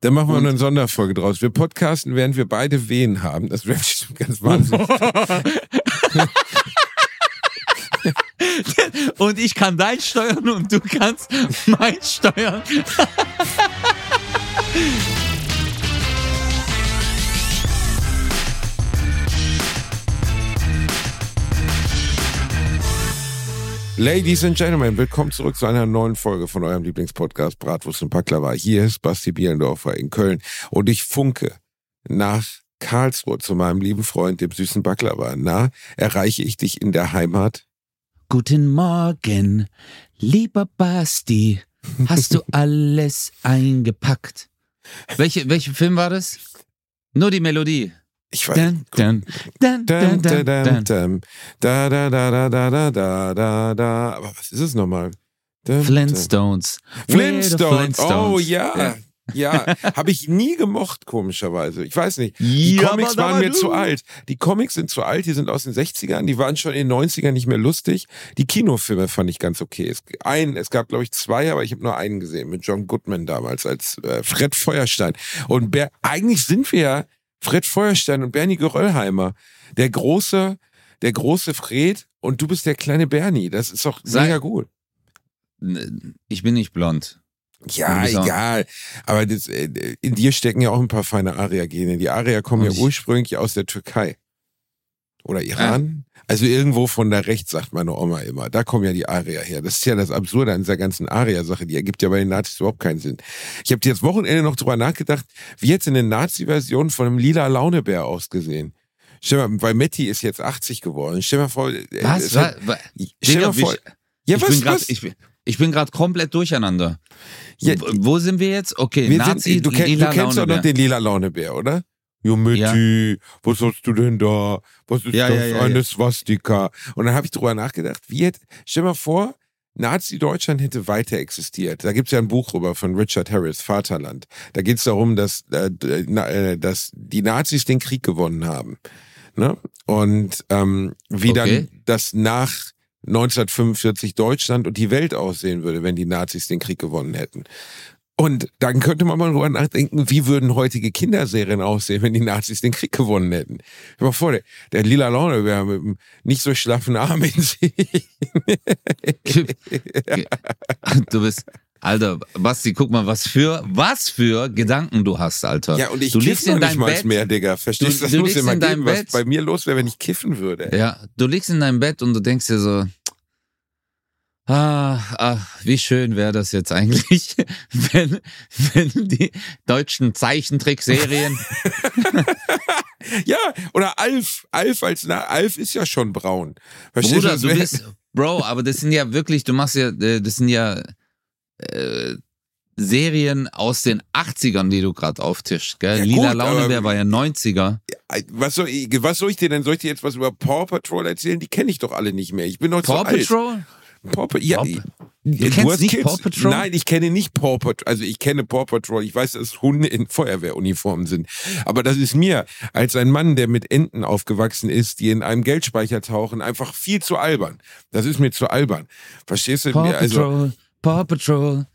Dann machen wir Und- eine Sonderfolge draus. Wir podcasten, während wir beide Wehen haben. Das wäre bestimmt ganz wahnsinnig. und ich kann dein steuern und du kannst mein steuern. Ladies and Gentlemen, willkommen zurück zu einer neuen Folge von eurem Lieblingspodcast Bratwurst und Baklava. Hier ist Basti Bielendorfer in Köln und ich funke nach Karlsruhe zu meinem lieben Freund, dem süßen Baklava. Na, erreiche ich dich in der Heimat? Guten Morgen, lieber Basti. Hast du alles eingepackt? Welche, welcher Film war das? Nur die Melodie. Ich weiß. nicht. Aber was ist es nochmal? Flintstones. Flintstones. Oh ja. Ja, habe ich nie gemocht, komischerweise. Ich weiß nicht. Die Comics waren mir zu alt. Die Comics sind zu alt, die sind aus den 60ern, die waren schon in den 90ern nicht mehr lustig. Die Kinofilme fand ich ganz okay. Es, einen, es gab, glaube ich, zwei, aber ich habe nur einen gesehen mit John Goodman damals als äh, Fred Feuerstein. Und Ber eigentlich sind wir ja Fred Feuerstein und Bernie Geröllheimer. Der große, der große Fred und du bist der kleine Bernie. Das ist doch Sei- mega gut. Ich bin nicht blond. Ja, egal. Aber das, äh, in dir stecken ja auch ein paar feine Aria-Gene. Die Arier kommen ja Und ich- ursprünglich aus der Türkei. Oder Iran. Also irgendwo von da rechts, sagt meine Oma immer. Da kommen ja die Arier her. Das ist ja das Absurde an dieser ganzen Aria-Sache. Die ergibt ja bei den Nazis überhaupt keinen Sinn. Ich habe jetzt Wochenende noch drüber nachgedacht, wie jetzt in der Nazi-Version von einem lila Launebär ausgesehen. Stell mal, weil Metti ist jetzt 80 geworden. Stell mal vor, äh, Was? hat- was? stell mal vor, wie- ja, ich was, bin grad, was? Ich bin, ich bin gerade komplett durcheinander. Ja, Wo- sind wir jetzt? Okay, Wir Nazi, sind, du, kenn, du kennst doch noch den lila Launebär, oder? Jo, Mitti, was hast du denn da? Was ist Ja, das? ja, ja, Eine ja. Swastika. Und dann habe ich drüber nachgedacht, wie hätte, stell mal vor, Nazi-Deutschland hätte weiter existiert. Da gibt's ja ein Buch drüber von Richard Harris, Vaterland. Da geht's darum, dass, äh, äh, dass die Nazis den Krieg gewonnen haben. Ne? Und ähm, wie Okay. dann das nach 1945 Deutschland und die Welt aussehen würde, wenn die Nazis den Krieg gewonnen hätten. Und dann könnte man mal drüber nachdenken, wie würden heutige Kinderserien aussehen, wenn die Nazis den Krieg gewonnen hätten. Stell dir mal vor, der, der lila Laune wäre mit einem nicht so schlaffen Arm in sich. Du bist, Alter, Basti, guck mal, was für, was für Gedanken du hast, Alter. Ja, und ich du liegst noch in nicht deinem mal Bett. mehr, Digga. Verstehst du? Das du muss in deinem geben, was Bett. bei mir los wäre, wenn ich kiffen würde. Ja, du liegst in deinem Bett und du denkst dir so, ah, ah wie schön wäre das jetzt eigentlich, wenn, wenn die deutschen Zeichentrickserien, Ja, oder Alf. Alf als Na Alf ist ja schon braun. Verstehst Bruder, du bist, Bro, aber das sind ja wirklich, du machst ja, äh, das sind ja äh, Serien aus den 80ern, die du gerade auftischst, gell? Ja, Lila Launebär war ja 90er. Was soll, ich, was soll ich dir denn? Soll ich dir jetzt was über Paw Patrol erzählen? Die kenne ich doch alle nicht mehr. Ich bin doch zu Paw alt. Patrol? Paw Patrol? Ja, Paw- ich- Du kennst nicht Kids. Paw Patrol? Nein, ich kenne nicht Paw Patrol. Also ich kenne Paw Patrol. Ich weiß, dass Hunde in Feuerwehruniformen sind. Aber das ist mir als ein Mann, der mit Enten aufgewachsen ist, die in einem Geldspeicher tauchen, einfach viel zu albern. Das ist mir zu albern. Verstehst du? Paw Mir- Also, Patrol, Paw Patrol.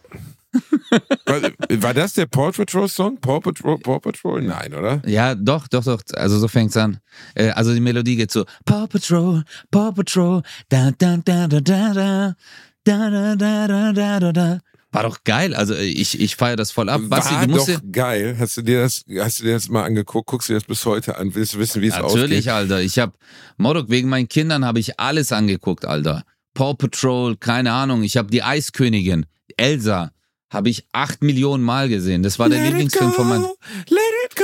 War, war das der Paw Patrol Song? Paw Patrol, Paw Patrol? Nein, oder? Ja, doch, doch, doch. Also so fängt's an. Äh, also die Melodie geht so: Paw Patrol, Paw Patrol, da da da da da da da da da da da da da. War doch geil. Also äh, ich ich feiere das voll ab. Basti, War doch geil. Hast du dir das, hast du dir das mal angeguckt? Guckst du dir das bis heute an? Willst du wissen, wie es natürlich, ausgeht? Alter. Ich hab Modok wegen meinen Kindern habe ich alles angeguckt, Alter. Paw Patrol, keine Ahnung. Ich habe die Eiskönigin, Elsa, habe ich acht Millionen Mal gesehen. Das war der Let Lieblingsfilm go, von meinem. Let it go.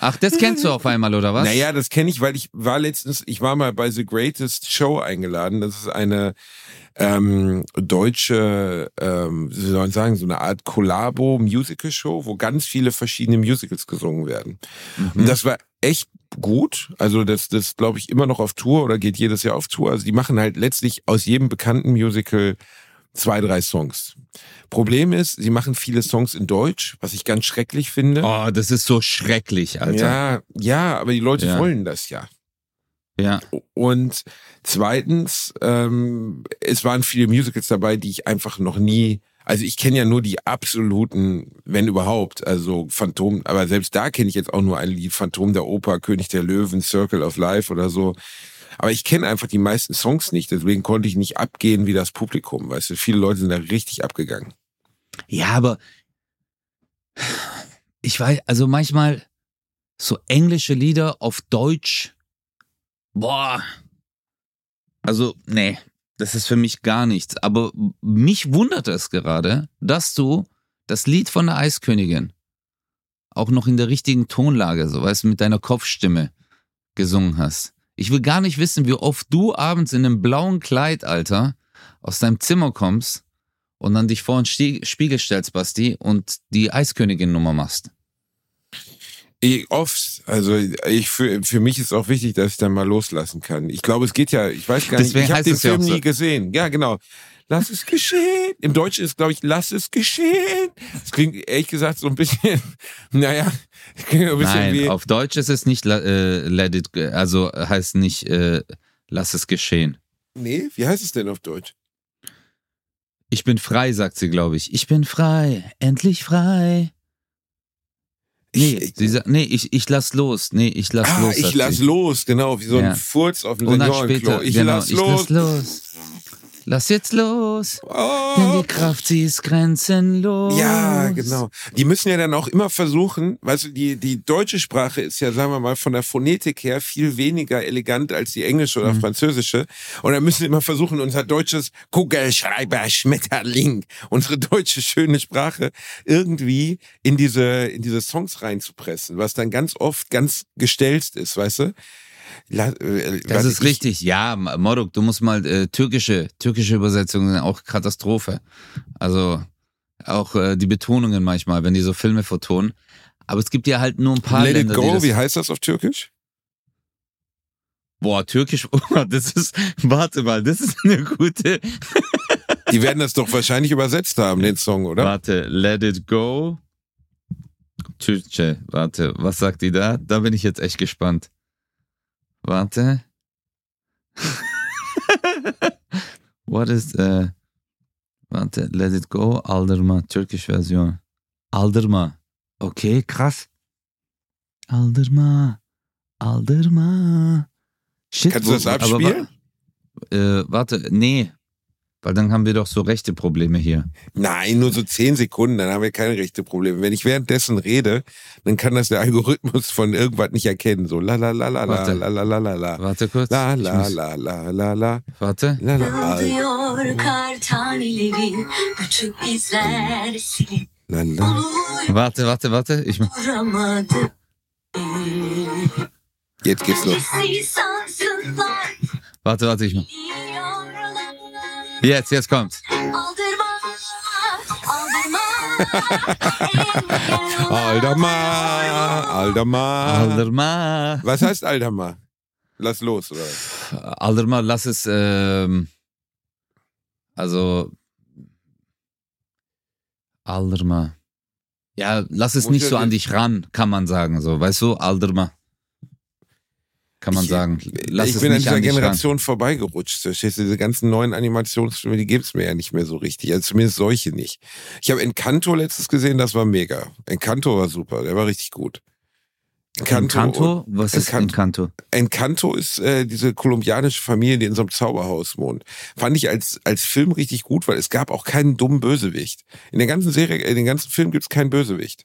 Ach, das kennst du auf einmal oder was? Naja, das kenne ich, weil ich war letztens, ich war mal bei The Greatest Show eingeladen. Das ist eine ähm, deutsche, ähm, wie soll man sagen, so eine Art Collabo-Musical-Show, wo ganz viele verschiedene Musicals gesungen werden. Mhm. Und das war echt gut. Also das, das glaube ich immer noch auf Tour oder geht jedes Jahr auf Tour. Also die machen halt letztlich aus jedem bekannten Musical zwei, drei Songs. Problem ist, sie machen viele Songs in Deutsch, was ich ganz schrecklich finde. Oh, das ist so schrecklich, Alter. Ja, ja, aber die Leute Ja. wollen das ja. ja. Und zweitens, ähm, es waren viele Musicals dabei, die ich einfach noch nie Also ich kenne ja nur die absoluten, wenn überhaupt, also Phantom, aber selbst da kenne ich jetzt auch nur ein Lied, Phantom der Oper, König der Löwen, Circle of Life oder so. Aber ich kenne einfach die meisten Songs nicht, deswegen konnte ich nicht abgehen wie das Publikum, weißt du, viele Leute sind da richtig abgegangen. Ja, aber ich weiß, also manchmal so englische Lieder auf Deutsch, boah, also nee, das ist für mich gar nichts. Aber mich wundert es gerade, dass du das Lied von der Eiskönigin auch noch in der richtigen Tonlage, so weißt du, mit deiner Kopfstimme gesungen hast. Ich will gar nicht wissen, wie oft du abends in einem blauen Kleid, Alter, aus deinem Zimmer kommst und dann dich vor den Spiegel stellst, Basti, und die Eiskönigin-Nummer machst. Ich, oft, also ich für, für mich ist auch wichtig, dass ich dann mal loslassen kann. Ich glaube, es geht ja, ich weiß gar nicht, Deswegen ich habe den Film ja so. nie gesehen. Ja, genau. Lass es geschehen. Im Deutschen ist, glaube ich, lass es geschehen. Das klingt ehrlich gesagt so ein bisschen, naja, ein bisschen Nein, wie. Auf Deutsch ist es nicht äh, let it, also heißt nicht äh, lass es geschehen. Nee, wie heißt es denn auf Deutsch? Ich bin frei, sagt sie, glaube ich. Ich bin frei, endlich frei. Nee, ich, sie sagt, nee, ich, ich lass los. Nee, ich lass ah, los. Ich lass sie. los, genau, wie so ein ja. Furz auf dem Seniorenklo. Ich, genau, lass, ich los. lass los. Lass jetzt los, oh. denn die Kraft, sie ist grenzenlos. Ja, genau. Die müssen ja dann auch immer versuchen, weißt du, die, die deutsche Sprache ist ja, sagen wir mal, von der Phonetik her viel weniger elegant als die englische oder mhm. französische. Und dann müssen sie immer versuchen, unser deutsches Kugelschreiber, Schmetterling, unsere deutsche schöne Sprache irgendwie in diese, in diese Songs reinzupressen, was dann ganz oft ganz gestelzt ist, weißt du? Äh, das ist richtig, ja, Moruk, du musst mal äh, türkische, türkische Übersetzungen sind auch Katastrophe. Also auch äh, die Betonungen manchmal, wenn die so Filme vertonen. Aber es gibt ja halt nur ein paar Let Länder. Let it go, wie heißt das auf Türkisch? Boah, Türkisch, oh, das ist, warte mal, das ist eine gute. die werden das doch wahrscheinlich übersetzt haben, den Song, oder? Warte, Let it go. Türkische, warte, was sagt die da? Da bin ich jetzt echt gespannt. Warte. What is, äh, warte, Let It Go, Aldırma, Turkish Version. Aldırma. Okay, krass. Aldırma. Aldırma. Shit, Kannst du das abspielen? Aber, äh, warte, nee. Weil dann haben wir doch so rechte Probleme hier. Nein, nur so zehn Sekunden, dann haben wir keine rechte Probleme. Wenn ich währenddessen rede, dann kann das der Algorithmus von irgendwas nicht erkennen. So la la la la la la la la la la. Warte kurz. La la la la la la. Warte. La, la, la. La, la. Warte, warte, warte. Ich Jetzt geht's los. Warte, warte, ich mach. Jetzt, jetzt kommt's. Aldama, Aldama. Aldama. Was heißt Aldama? Lass los, oder? Aldama, lass es, ähm, also, Aldama. Ja, lass es Muss nicht so an dich ran, kann man sagen, so, weißt du, Aldama kann man ich, sagen. Lass ich bin an dieser Generation ran. vorbeigerutscht. Verstehst du? Diese ganzen neuen Animationsfilme, die gibt's mir ja nicht mehr so richtig. Also zumindest solche nicht. Ich habe Encanto letztes gesehen, das war mega. Encanto war super, der war richtig gut. Encanto? Encanto? Was ist Encanto? Encanto ist äh, diese kolumbianische Familie, die in so einem Zauberhaus wohnt. Fand ich als, als Film richtig gut, weil es gab auch keinen dummen Bösewicht. In der ganzen Serie, in den ganzen Film gibt's keinen Bösewicht.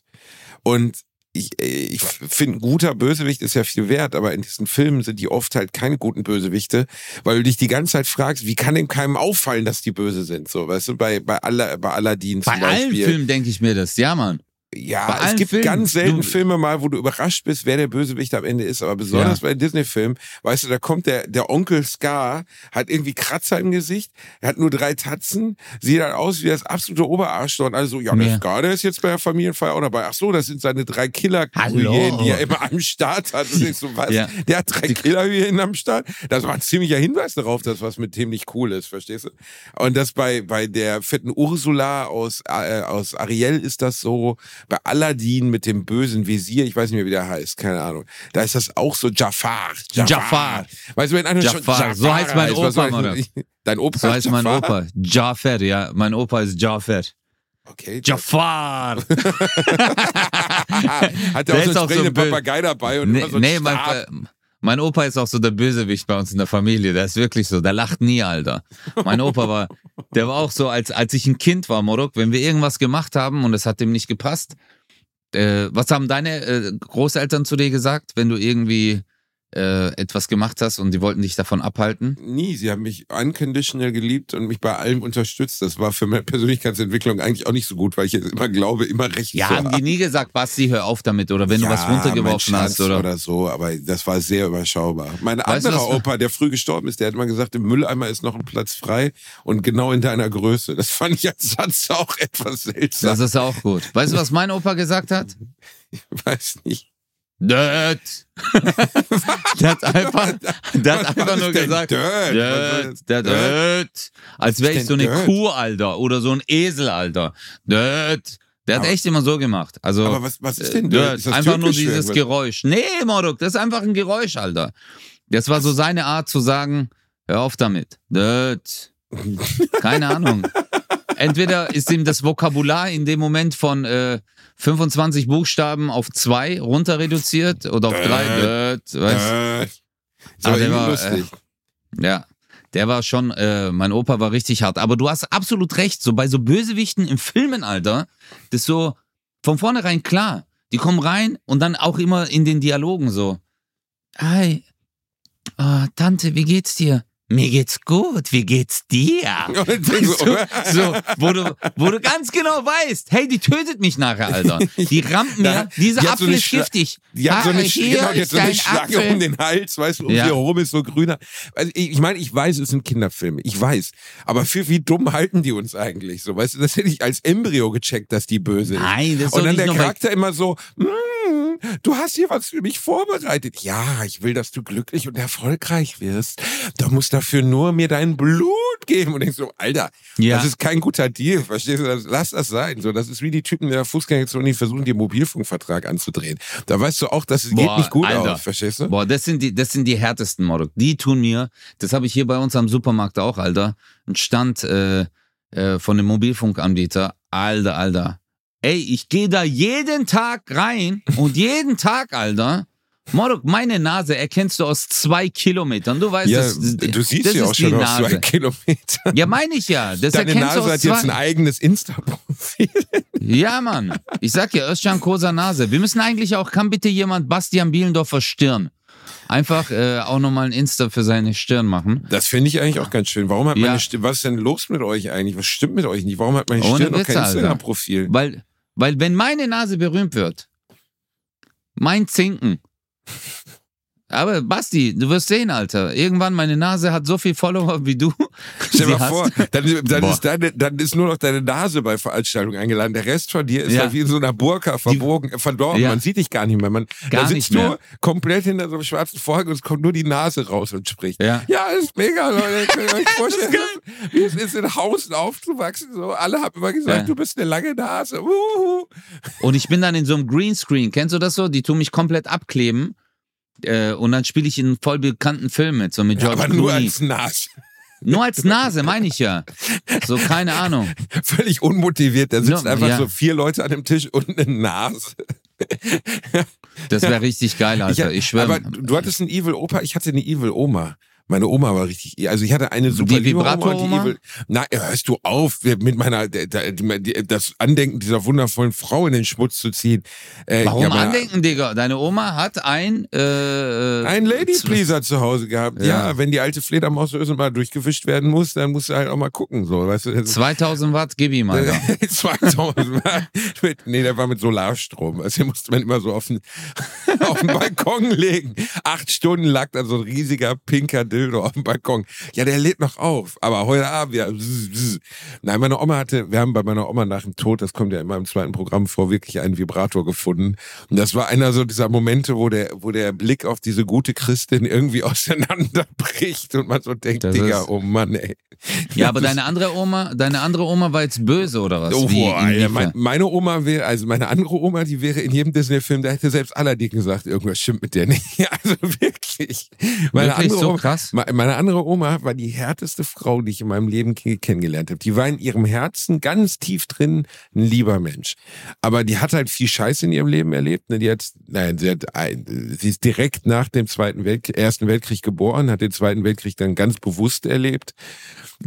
Und ich, äh, ich finde, guter Bösewicht ist ja viel wert, aber in diesen Filmen sind die oft halt keine guten Bösewichte, weil du dich die ganze Zeit fragst, wie kann dem keinem auffallen, dass die böse sind, so, weißt du, bei, bei, Alla, bei Aladdin zum bei Beispiel. Bei allen Filmen denke ich mir das, ja, Mann. Ja, es gibt Filmen, ganz selten du, Filme mal, wo du überrascht bist, wer der Bösewicht am Ende ist. Aber besonders ja. bei Disney-Filmen, weißt du, da kommt der, der Onkel Scar, hat irgendwie Kratzer im Gesicht, er hat nur drei Tatzen, sieht halt aus wie das absolute Oberarschloch. Und also, ja, der ja. Scar, der ist jetzt bei der Familienfeier auch dabei. Ach so, das sind seine drei killer die er immer am Start hat. Und so, was? Ja. Der hat drei killer am Start. Das war ein ziemlicher Hinweis darauf, dass was mit dem nicht cool ist, verstehst du? Und das bei, bei der fetten Ursula aus, äh, aus Ariel ist das so, bei Aladdin mit dem bösen Visier, ich weiß nicht mehr, wie der heißt, keine Ahnung. Da ist das auch so Jafar. Jafar. Jafar. Weißt du, wenn einer Jafar. schon Jafar so heißt mein Opa, Mann. Dein Opa so heißt Jafar? mein Opa. Jafar, ja. Mein Opa ist Jafar. Okay. Jafar! Hat er Der auch so einen so sprechenden bö- Papagei dabei und Nee, immer so einen nee mein, Stab. äh, mein Opa ist auch so der Bösewicht bei uns in der Familie. Der ist wirklich so. Der lacht nie, Alter. Mein Opa war, der war auch so, als, als ich ein Kind war, Morok, wenn wir irgendwas gemacht haben und es hat dem nicht gepasst. Äh, was haben deine äh, Großeltern zu dir gesagt, wenn du irgendwie äh, etwas gemacht hast und die wollten dich davon abhalten? Nie. Sie haben mich unconditional geliebt und mich bei allem unterstützt. Das war für meine Persönlichkeitsentwicklung eigentlich auch nicht so gut, weil ich jetzt immer glaube, immer recht Ja, zu haben die nie gesagt, Basti, hör auf damit oder wenn du was Ja, runtergeworfen hast Schatz oder. so, aber das war sehr überschaubar. Mein Weißt du, anderer was- Opa, der früh gestorben ist, der hat mal gesagt, im Mülleimer ist noch ein Platz frei und genau in deiner Größe. Das fand ich als Satz auch etwas seltsam. Das ist auch gut. Weißt du, was mein Opa gesagt hat? ich weiß nicht. Dirt. der hat einfach, der hat einfach nur gesagt, Dirt? Dirt, das? der Dirt. Als wäre ich so eine Dirt? Kuh, Alter, oder so ein Esel, Alter. Dirt. Der hat Aber- echt immer so gemacht. Also, Aber was, was ist äh, denn Dirt. Dirt? Ist das Einfach nur dieses irgendwas? Geräusch. Nee, Moruk, das ist einfach ein Geräusch, Alter. Das war so seine Art zu sagen, hör auf damit. Dirt. Keine Ahnung. Entweder ist ihm das Vokabular in dem Moment von äh, 25 Buchstaben auf zwei runter reduziert oder auf drei. Der irgendwie war, lustig. ja, der war schon, äh, mein Opa war richtig hart. Aber du hast absolut recht, so bei so Bösewichten im Filmen, Alter, das ist so von vornherein klar. Die kommen rein und dann auch immer in den Dialogen so. Hi, oh, Tante, wie geht's dir? Mir geht's gut, wie geht's dir? Ich denk so, So, so wo, du, wo du ganz genau weißt, hey, die tötet mich nachher, Alter. Die rammt mir, dieser die so Apfel eine ist Schla- giftig. Die hat so eine, hier genau, die hat so eine Schlange Apfel. um den Hals, weißt du, um Ja. sie herum ist so grüner. Also ich, ich meine, ich weiß, es sind Kinderfilme, ich weiß. Aber für wie dumm halten die uns eigentlich so? Weißt du, das hätte ich als Embryo gecheckt, dass die böse ist. Nein, das ist Und doch dann nicht der Charakter immer so, "Mm, du hast hier was für mich vorbereitet. Ja, ich will, dass du glücklich und erfolgreich wirst. Du musst dafür nur mir dein Blut geben. Und ich so, Alter, Ja. das ist kein guter Deal, verstehst du? Das, lass das sein. So, das ist wie die Typen in der Fußgängerzone, die versuchen, den Mobilfunkvertrag anzudrehen. Da weißt du auch, das geht Boah, nicht gut Alter. aus, verstehst du? Boah, das sind die, das sind die härtesten Modok. Die tun mir, das habe ich hier bei uns am Supermarkt auch, Alter, ein Stand äh, äh, von dem Mobilfunkanbieter. Alter, Alter. Ey, ich gehe da jeden Tag rein und jeden Tag, Alter. Modok, meine Nase erkennst du aus zwei Kilometern. Du weißt, Ja, das, du siehst das ja auch schon Nase. zwei Kilometer. Ja, meine ich ja. Das Deine erkennst du Nase aus hat jetzt ein eigenes Insta-Profil. Ja, Mann. Ich sag ja, Özcan Kosa Nase. Wir müssen eigentlich auch, kann bitte jemand Bastian Bielendorfer Stirn? Einfach äh, auch nochmal ein Insta für seine Stirn machen. Das finde ich eigentlich auch ganz schön. Warum hat Ja. meine Stirn, was ist denn los mit euch eigentlich? Was stimmt mit euch nicht? Warum hat meine Ohne Stirn noch kein. Instagram-Profil? Weil, weil wenn meine Nase berühmt wird, mein Zinken. Aber Basti, du wirst sehen, Alter. Irgendwann meine Nase hat so viel Follower wie du. Stell dir mal vor, dann, dann, ist deine, dann ist nur noch deine Nase bei Veranstaltungen eingeladen. Der Rest von dir ist Ja. halt wie in so einer Burka verbogen, äh, verdorben. Ja. Man sieht dich gar nicht mehr. Man, Gar da sitzt du komplett hinter so einem schwarzen Vorhang und es kommt nur die Nase raus und spricht. Ja. Ja, ist mega, Leute. Könnt ihr euch vorstellen, wie es ist, in Hausen aufzuwachsen. So, alle haben immer gesagt, Ja. du bist eine lange Nase. Uhu. Und ich bin dann in so einem Greenscreen. Kennst du das so? Die tun mich komplett abkleben. Äh, und dann spiele ich in voll bekannten Film mit, so mit Ja, George aber nur Clooney. als Nase. Nur als Nase, meine ich ja. So, keine Ahnung. Völlig unmotiviert. Da sitzen Ja, einfach ja. so vier Leute an dem Tisch und eine Nase. Das wäre richtig geil, Alter. Ich, schwöre. Aber du du hattest einen Evil Opa, ich hatte eine Evil Oma. Meine Oma war richtig, also ich hatte eine super Die liebe Oma die? Evil. Na, hörst du auf, mit meiner, das Andenken dieser wundervollen Frau in den Schmutz zu ziehen. Äh, Warum ja, meine- andenken, Digga? Deine Oma hat ein... Äh, Ein Lady Pleaser zu Hause gehabt. Ja. Ja. wenn die alte Fledermaus mal durchgewischt werden muss, dann musst du halt auch mal gucken, so, weißt du. 2000 Watt, gib ihm, Alter. 2000 mit, nee, der war mit Solarstrom. Also den musste man immer so auf den, auf den Balkon legen. Acht Stunden lag da so ein riesiger pinker Dildo auf dem Balkon. Ja, der lädt noch auf. Aber heute Abend wieder. bzz. Nein, meine Oma hatte, wir haben bei meiner Oma nach dem Tod, das kommt ja immer im zweiten Programm vor, wirklich einen Vibrator gefunden. Und das war einer so dieser Momente, wo der, wo der Blick auf diese gute Christin irgendwie auseinanderbricht und man so denkt, Das Digga, oh Mann, ey. Ja, aber deine andere Oma, deine andere Oma war jetzt böse oder was? Oh, boah, inwiefern? mein, meine Oma wäre, also meine andere Oma, die wäre in jedem Disney-Film, da hätte selbst Aladdin gesagt, irgendwas stimmt mit der nicht. Also wirklich. Meine Wirklich so Oma, krass? Meine andere Oma war die härteste Frau, die ich in meinem Leben kennengelernt habe. Die war in ihrem Herzen ganz tief drin ein lieber Mensch. Aber die hat halt viel Scheiße in ihrem Leben erlebt. Ne? Die hat, nein, sie, hat, sie ist direkt nach dem Zweiten Weltkrieg, Ersten Weltkrieg geboren, hat den Zweiten Weltkrieg dann ganz bewusst erlebt.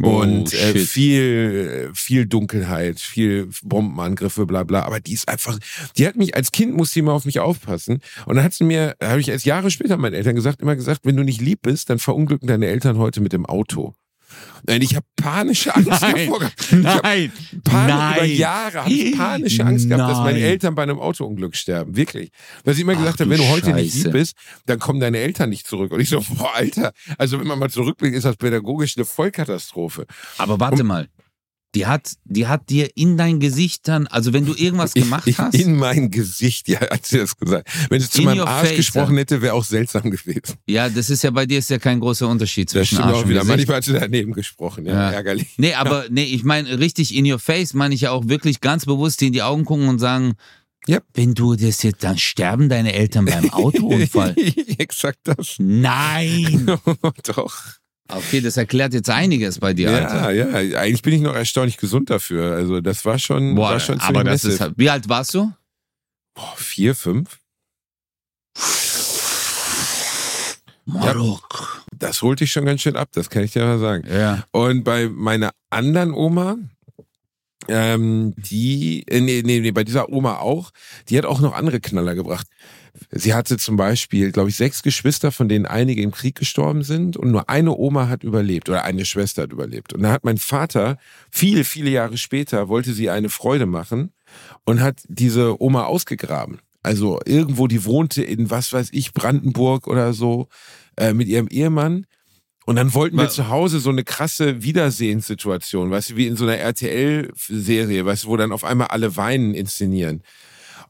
Oh, und äh, viel, viel Dunkelheit, viel Bombenangriffe, bla bla. Aber die ist einfach, die hat mich als Kind musste immer auf mich aufpassen. Und dann hat sie mir, habe ich erst Jahre später meinen Eltern gesagt, immer gesagt, wenn du nicht lieb bist, dann verunglücken deine Eltern heute mit dem Auto. Nein, ich habe panische Angst nein, davor gehabt. Nein, Pan nein. Über Jahre habe ich panische Angst gehabt, dass meine Eltern bei einem Autounglück sterben. Wirklich. Weil sie immer gesagt haben, wenn du heute Scheiße. nicht lieb bist, dann kommen deine Eltern nicht zurück. Und ich so, boah, Alter. Also wenn man mal zurückblickt, ist das pädagogisch eine Vollkatastrophe. Aber warte Und, mal. Die hat, die hat dir in dein Gesicht dann, also wenn du irgendwas gemacht ich, hast. In mein Gesicht, ja, hat sie das gesagt. Wenn sie zu meinem Arsch face, gesprochen hätte, wäre auch seltsam gewesen. Ja, das ist ja bei dir ist ja kein großer Unterschied zwischen Arsch auch wieder. und Manchmal hat sie daneben gesprochen, ja, ja. ärgerlich. Nee, aber nee, ich meine richtig in your face, meine ich ja auch wirklich ganz bewusst in die Augen gucken und sagen, Yep. Wenn du das jetzt, dann sterben deine Eltern beim Autounfall. Exakt das. Nein. Doch. Okay, das erklärt jetzt einiges bei dir, Alter. Ja, ja, eigentlich bin ich noch erstaunlich gesund dafür. Also das war schon, Boah, war schon aber das ist, Wie alt warst du? Boah, vier, fünf. Marok. Ja, das holt dich schon ganz schön ab, das kann ich dir mal sagen. Ja. Und bei meiner anderen Oma, ähm, die, äh, nee, nee, nee, bei dieser Oma auch, die hat auch noch andere Knaller gebracht. Sie hatte zum Beispiel, glaube ich, sechs Geschwister, von denen einige im Krieg gestorben sind und nur eine Oma hat überlebt oder eine Schwester hat überlebt. Und da hat mein Vater viele, viele Jahre später wollte sie eine Freude machen und hat diese Oma ausgegraben. Also irgendwo, die wohnte in, was weiß ich, Brandenburg oder so, äh, mit ihrem Ehemann. Und dann wollten wir zu Hause so eine krasse Wiedersehenssituation, weißt du, wie in so einer RTL-Serie, weißt du, wo dann auf einmal alle weinen inszenieren.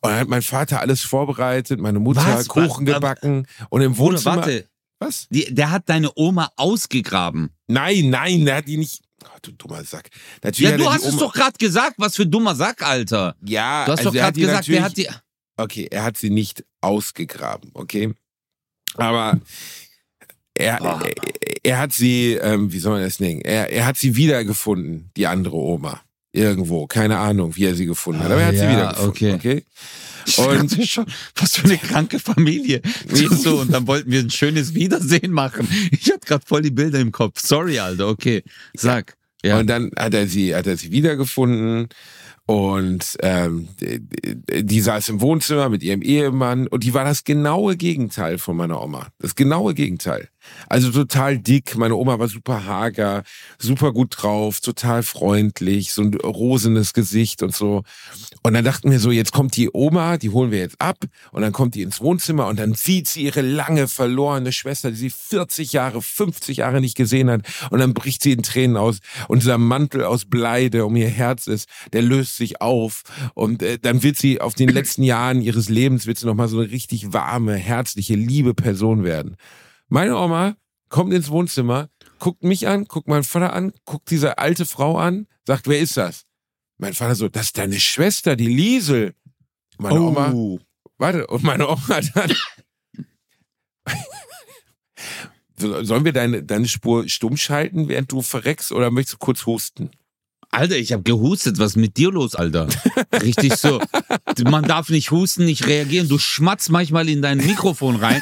Und dann hat mein Vater alles vorbereitet, meine Mutter was? Kuchen was? gebacken und im Wohnzimmer. Warte. Was? Die, der hat deine Oma ausgegraben. Nein, nein, der hat die nicht. Oh, du dummer Sack. Natürlich ja, du hast es doch gerade gesagt. Was für dummer Sack, Alter. Ja, du hast also doch gerade gesagt, der hat die. Okay, er hat sie nicht ausgegraben, okay? Aber er, oh. er, er, hat sie, ähm, wie soll man das nennen? Er, er hat sie wiedergefunden, die andere Oma irgendwo. Keine Ahnung, wie er sie gefunden hat. Aber er hat ja, sie wieder gefunden. Okay. okay? Und schon, was für eine kranke Familie. so, und dann wollten wir ein schönes Wiedersehen machen. Ich hatte gerade voll die Bilder im Kopf. Sorry, Alter. Okay, sag. Ja. Und dann hat er sie, hat er sie wiedergefunden. Und ähm, die, die saß im Wohnzimmer mit ihrem Ehemann und die war das genaue Gegenteil von meiner Oma. Das genaue Gegenteil. Also total dick. Meine Oma war super hager, super gut drauf, total freundlich, so ein rosenes Gesicht und so. Und dann dachten wir so, jetzt kommt die Oma, die holen wir jetzt ab und dann kommt die ins Wohnzimmer und dann sieht sie ihre lange verlorene Schwester, die sie 40 Jahre, 50 Jahre nicht gesehen hat und dann bricht sie in Tränen aus und dieser Mantel aus Blei, der um ihr Herz ist, der löst sich auf und äh, dann wird sie auf den letzten Jahren ihres Lebens wird sie noch mal so eine richtig warme, herzliche, liebe Person werden. Meine Oma kommt ins Wohnzimmer, guckt mich an, guckt meinen Vater an, guckt diese alte Frau an, sagt, wer ist das? Mein Vater so, das ist deine Schwester, die Liesel. Meine oh. Oma, warte, und meine Oma dann. Sollen wir deine, deine Spur stumm schalten, während du verreckst, oder möchtest du kurz husten? Alter, ich habe gehustet. Was ist mit dir los, Alter? Richtig so. Man darf nicht husten, nicht reagieren. Du schmatzt manchmal in dein Mikrofon rein.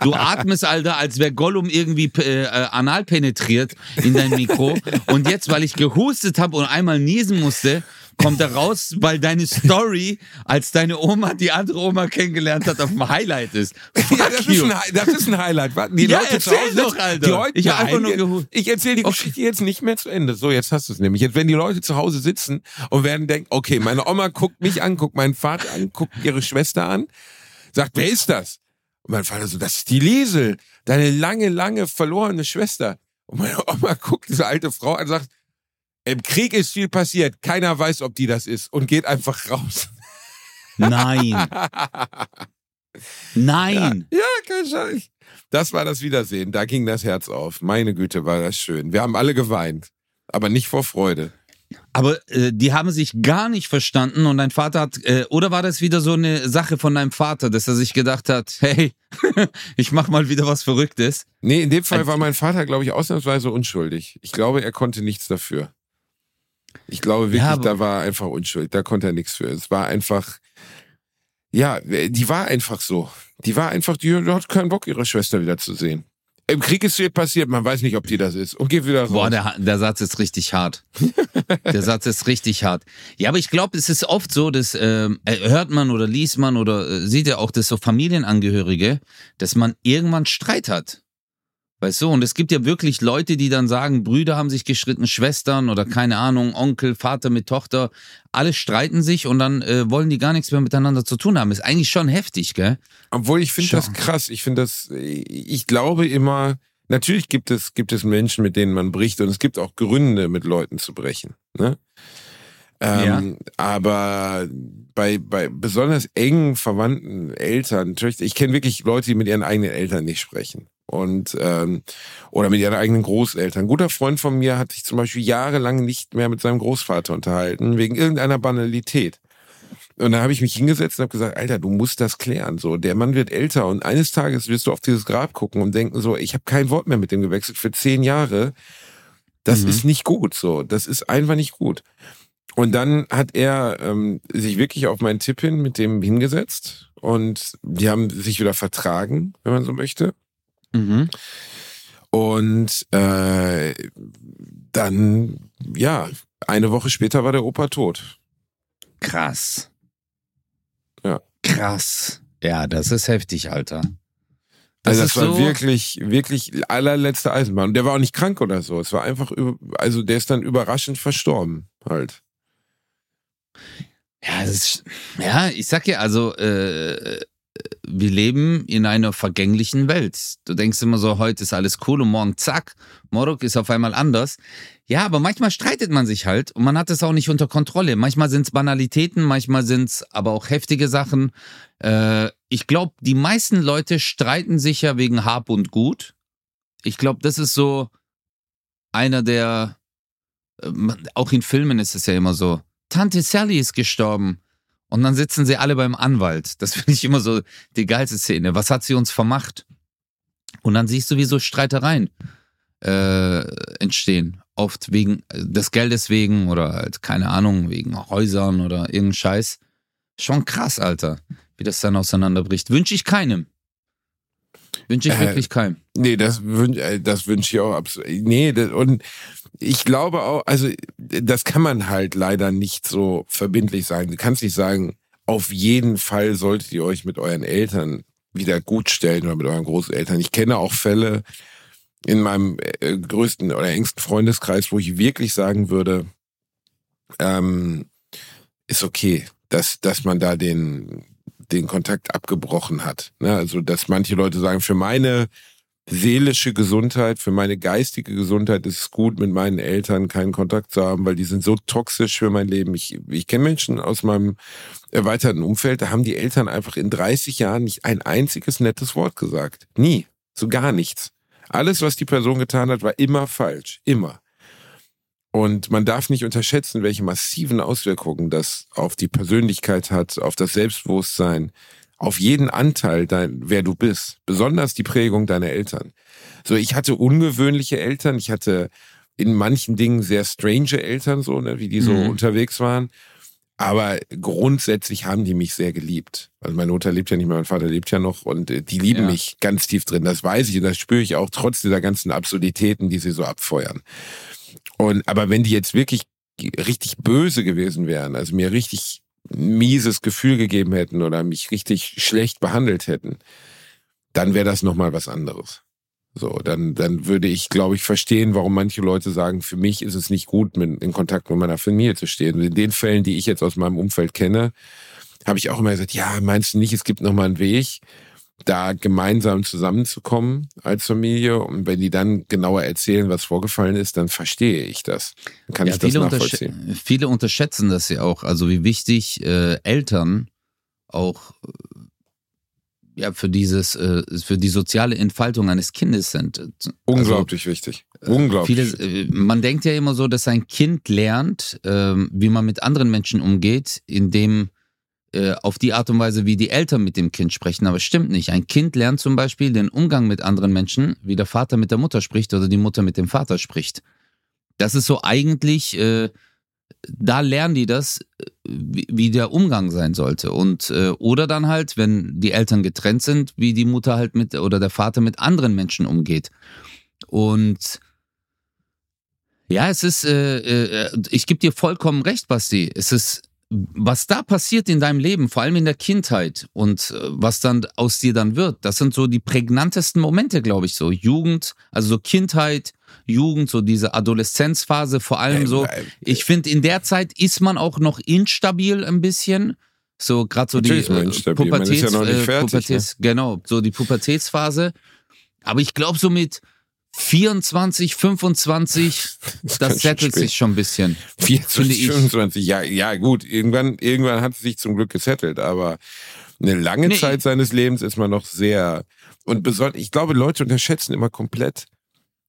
Du atmest, Alter, als wäre Gollum irgendwie äh, anal penetriert in dein Mikro. Und jetzt, weil ich gehustet habe und einmal niesen musste, kommt er raus, weil deine Story, als deine Oma die andere Oma kennengelernt hat, auf dem Highlight ist. Fuck ja, das, ist ein, das ist ein Highlight. Die ja, Leute zu Hause, doch, Alter. Die heute, ich habe einfach nur gehut. Ich erzähle die Geschichte jetzt nicht mehr zu Ende. So, jetzt hast du es nämlich. Jetzt, wenn die Leute zu Hause sitzen und werden denken, okay, meine Oma guckt mich an, guckt meinen Vater an, guckt ihre Schwester an, sagt, wer ist das? Und mein Vater so, das ist die Liesel, deine lange, lange verlorene Schwester. Und meine Oma guckt diese alte Frau an und sagt, im Krieg ist viel passiert. Keiner weiß, ob die das ist und geht einfach raus. Nein. Nein. Ja, ja kein Scheiß. Das war das Wiedersehen. Da ging das Herz auf. Meine Güte, war das schön. Wir haben alle geweint. Aber nicht vor Freude. Aber äh, die haben sich gar nicht verstanden und dein Vater hat, äh, oder war das wieder so eine Sache von deinem Vater, dass er sich gedacht hat, hey, ich mach mal wieder was Verrücktes? Nee, in dem Fall war mein Vater, glaube ich, ausnahmsweise unschuldig. Ich glaube, er konnte nichts dafür. Ich glaube wirklich, Ja, da war er einfach unschuldig. Da konnte er nichts für. Es war einfach, ja, die war einfach so. Die war einfach, die hat keinen Bock, ihre Schwester wieder zu sehen. Im Krieg ist viel passiert, man weiß nicht, ob die das ist. Und geht wieder raus. Boah, der, der Satz ist richtig hart. der Satz ist richtig hart. Ja, aber ich glaube, es ist oft so, dass ähm, äh, hört man oder liest man oder äh, sieht ja auch, dass so Familienangehörige, dass man irgendwann Streit hat. Weißt du, und es gibt ja wirklich Leute, die dann sagen, Brüder haben sich gestritten, Schwestern oder keine Ahnung, Onkel, Vater mit Tochter, alle streiten sich und dann äh, wollen die gar nichts mehr miteinander zu tun haben. Ist eigentlich schon heftig, gell? Obwohl ich finde das krass. Ich finde das, ich glaube immer, natürlich gibt es, gibt es Menschen, mit denen man bricht und es gibt auch Gründe, mit Leuten zu brechen. Ne? Ähm, Aber bei, bei besonders engen Verwandten, Eltern, ich kenne wirklich Leute, die mit ihren eigenen Eltern nicht sprechen. Und ähm, oder mit ihren eigenen Großeltern. Ein guter Freund von mir hat sich zum Beispiel jahrelang nicht mehr mit seinem Großvater unterhalten, wegen irgendeiner Banalität. Und da habe ich mich hingesetzt und habe gesagt, Alter, du musst das klären. So, der Mann wird älter und eines Tages wirst du auf dieses Grab gucken und denken so, ich habe kein Wort mehr mit dem gewechselt für zehn Jahre. Das Mhm. ist nicht gut. So, das ist einfach nicht gut. Und dann hat er ähm, sich wirklich auf meinen Tipp hin mit dem hingesetzt und die haben sich wieder vertragen, wenn man so möchte. Mhm. Und äh, dann, ja, eine Woche später war der Opa tot. Krass. Ja. Krass. Ja, das ist heftig, Alter. Das also das war so, wirklich, wirklich allerletzte Eisenbahn. Und der war auch nicht krank oder so. Es war einfach, also der ist dann überraschend verstorben halt. Ja, das ist, ja, ich sag ja, also äh, wir leben in einer vergänglichen Welt. Du denkst immer so, heute ist alles cool und morgen zack, morgen ist auf einmal anders. Ja, aber manchmal streitet man sich halt und man hat es auch nicht unter Kontrolle. Manchmal sind es Banalitäten, manchmal sind es aber auch heftige Sachen. Äh, ich glaube, die meisten Leute streiten sich ja wegen Hab und Gut. Ich glaube, das ist so einer der, äh, auch in Filmen ist es ja immer so. Tante Sally ist gestorben. Und dann sitzen sie alle beim Anwalt. Das finde ich immer so die geilste Szene. Was hat sie uns vermacht? Und dann siehst du, wie so Streitereien äh, entstehen. Oft wegen des Geldes wegen oder halt, keine Ahnung, wegen Häusern oder irgendein Scheiß. Schon krass, Alter, wie das dann auseinanderbricht. Wünsche ich keinem. Wünsche ich Äh, wirklich keinem. Nee, das wünsche das wünsch ich auch absolut. Nee, das, und ich glaube auch, also das kann man halt leider nicht so verbindlich sagen. Du kannst nicht sagen, auf jeden Fall solltet ihr euch mit euren Eltern wieder gut stellen oder mit euren Großeltern. Ich kenne auch Fälle in meinem äh, größten oder engsten Freundeskreis, wo ich wirklich sagen würde, ähm, ist okay, dass, dass man da den, den Kontakt abgebrochen hat. Ne? Also, dass manche Leute sagen, für meine seelische Gesundheit, für meine geistige Gesundheit ist es gut, mit meinen Eltern keinen Kontakt zu haben, weil die sind so toxisch für mein Leben. Ich, ich kenne Menschen aus meinem erweiterten Umfeld, da haben die Eltern einfach in 30 Jahren nicht ein einziges nettes Wort gesagt. Nie. So gar nichts. Alles, was die Person getan hat, war immer falsch. Immer. Und man darf nicht unterschätzen, welche massiven Auswirkungen das auf die Persönlichkeit hat, auf das Selbstbewusstsein, auf jeden Anteil, dein, wer du bist. Besonders die Prägung deiner Eltern. So, ich hatte ungewöhnliche Eltern. Ich hatte in manchen Dingen sehr strange Eltern, so, ne, wie die so Mhm. unterwegs waren. Aber grundsätzlich haben die mich sehr geliebt. Also meine Mutter lebt ja nicht mehr, mein Vater lebt ja noch und äh, die lieben Ja. mich ganz tief drin. Das weiß ich und das spüre ich auch trotz dieser ganzen Absurditäten, die sie so abfeuern. Und aber wenn die jetzt wirklich richtig böse gewesen wären, also mir richtig mieses Gefühl gegeben hätten oder mich richtig schlecht behandelt hätten, dann wäre das nochmal was anderes. So, dann, dann würde ich, glaube ich, verstehen, warum manche Leute sagen, für mich ist es nicht gut, mit, in Kontakt mit meiner Familie zu stehen. In den Fällen, die ich jetzt aus meinem Umfeld kenne, habe ich auch immer gesagt, ja, meinst du nicht, es gibt nochmal einen Weg, da gemeinsam zusammenzukommen als Familie? Und wenn die dann genauer erzählen, was vorgefallen ist, dann verstehe ich das. Dann kann Ja, ich das viele, nachvollziehen. unterschä viele unterschätzen das ja auch, also wie wichtig äh, Eltern auch äh, ja für dieses, äh, für die soziale Entfaltung eines Kindes sind. Also, Unglaublich wichtig. Unglaublich. Viele, äh, man denkt ja immer so, dass ein Kind lernt, ähm, wie man mit anderen Menschen umgeht, indem äh, auf die Art und Weise, wie die Eltern mit dem Kind sprechen. Aber es stimmt nicht. Ein Kind lernt zum Beispiel den Umgang mit anderen Menschen, wie der Vater mit der Mutter spricht oder die Mutter mit dem Vater spricht. Das ist so eigentlich, äh, da lernen die das, wie, wie der Umgang sein sollte. Und äh, oder dann halt, wenn die Eltern getrennt sind, wie die Mutter halt mit oder der Vater mit anderen Menschen umgeht. Und ja, es ist, äh, äh, ich gebe dir vollkommen recht, Basti. Es ist was da passiert in deinem Leben, vor allem in der Kindheit und äh, was dann aus dir dann wird, das sind so die prägnantesten Momente, glaube ich, so Jugend, also so Kindheit, Jugend, so diese Adoleszenzphase, vor allem so. Ich finde, in der Zeit ist man auch noch instabil ein bisschen. So gerade so die äh, Pubertäts, ja äh, fertig, Pubertäts, ne? genau, so die Pubertätsphase. Aber ich glaube so mit 24, 25, das, das settelt sich schon ein bisschen. 24, 25, ja, ja, gut, irgendwann, irgendwann hat es sich zum Glück gesettelt, aber eine lange nee. Zeit seines Lebens ist man noch sehr, und besonders, ich glaube, Leute unterschätzen immer komplett,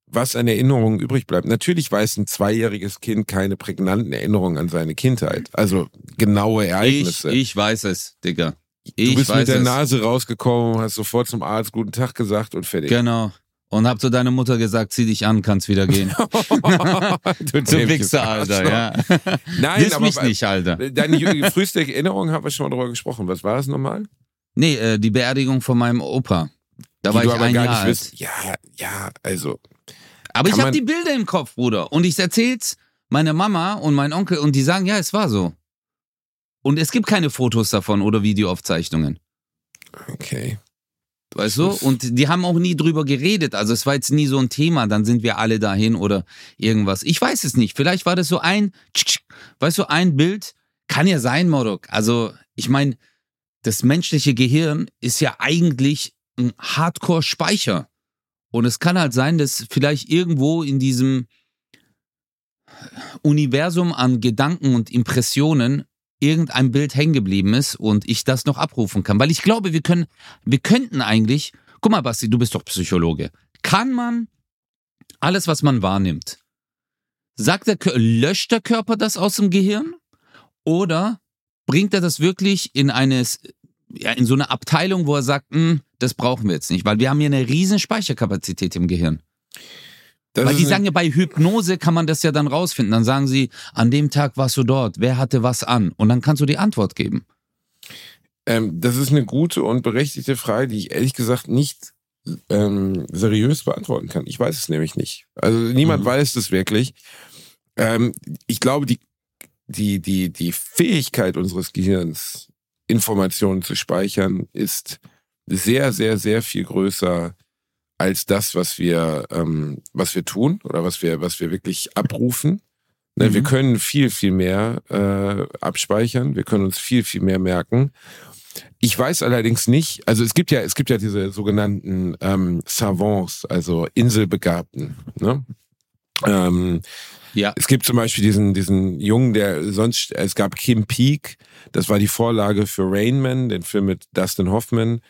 was an Erinnerungen übrig bleibt. Natürlich weiß ein zweijähriges Kind keine prägnanten Erinnerungen an seine Kindheit, also genaue Ereignisse. Ich, ich weiß es, Digga. Ich du bist mit der es. Nase rausgekommen, hast sofort zum Arzt guten Tag gesagt und fertig. Genau. Und hab zu deiner Mutter gesagt, zieh dich an, kannst wieder gehen. du du Wichser, Alter, ja. Nein, Diss aber mich nicht, Alter. Deine früheste Erinnerung haben wir schon mal drüber gesprochen. Was war das nochmal? Nee, äh, die Beerdigung von meinem Opa. Da die war ich ein Jahr alt. Wisst. Ja, ja, also. Aber ich habe die Bilder im Kopf, Bruder. Und ich erzähl's meiner Mama und mein Onkel und die sagen, ja, es war so. Und es gibt keine Fotos davon oder Videoaufzeichnungen. Okay. Weißt du? Und die haben auch nie drüber geredet. Also es war jetzt nie so ein Thema, dann sind wir alle dahin oder irgendwas. Ich weiß es nicht. Vielleicht war das so ein, weißt du, ein Bild. Kann ja sein, Morok. Also ich meine, das menschliche Gehirn ist ja eigentlich ein Hardcore-Speicher. Und es kann halt sein, dass vielleicht irgendwo in diesem Universum an Gedanken und Impressionen irgendein Bild hängen geblieben ist und ich das noch abrufen kann. Weil ich glaube, wir können, wir könnten eigentlich, guck mal, Basti, du bist doch Psychologe. Kann man alles, was man wahrnimmt, sagt der, löscht der Körper das aus dem Gehirn? Oder bringt er das wirklich in eines, ja, in so eine Abteilung, wo er sagt, hm, das brauchen wir jetzt nicht, weil wir haben hier eine riesen Speicherkapazität im Gehirn. Das Weil die sagen ja, bei Hypnose kann man das ja dann rausfinden. Dann sagen sie, an dem Tag warst du dort, wer hatte was an? Und dann kannst du die Antwort geben. Ähm, das ist eine gute und berechtigte Frage, die ich ehrlich gesagt nicht ähm, seriös beantworten kann. Ich weiß es nämlich nicht. Also niemand mhm. weiß es wirklich. Ähm, ich glaube, die, die, die, die Fähigkeit unseres Gehirns, Informationen zu speichern, ist sehr, sehr, sehr viel größer als das, was wir, ähm, was wir tun oder was wir, was wir wirklich abrufen. Ne, mhm. Wir können viel, viel mehr äh, abspeichern, wir können uns viel, viel mehr merken. Ich weiß allerdings nicht, also es gibt ja, es gibt ja diese sogenannten ähm, Savants, also Inselbegabten. Ne? Ähm, ja. Es gibt zum Beispiel diesen, diesen Jungen, der sonst, es gab Kim Peek, das war die Vorlage für Rain Man, den Film mit Dustin Hoffman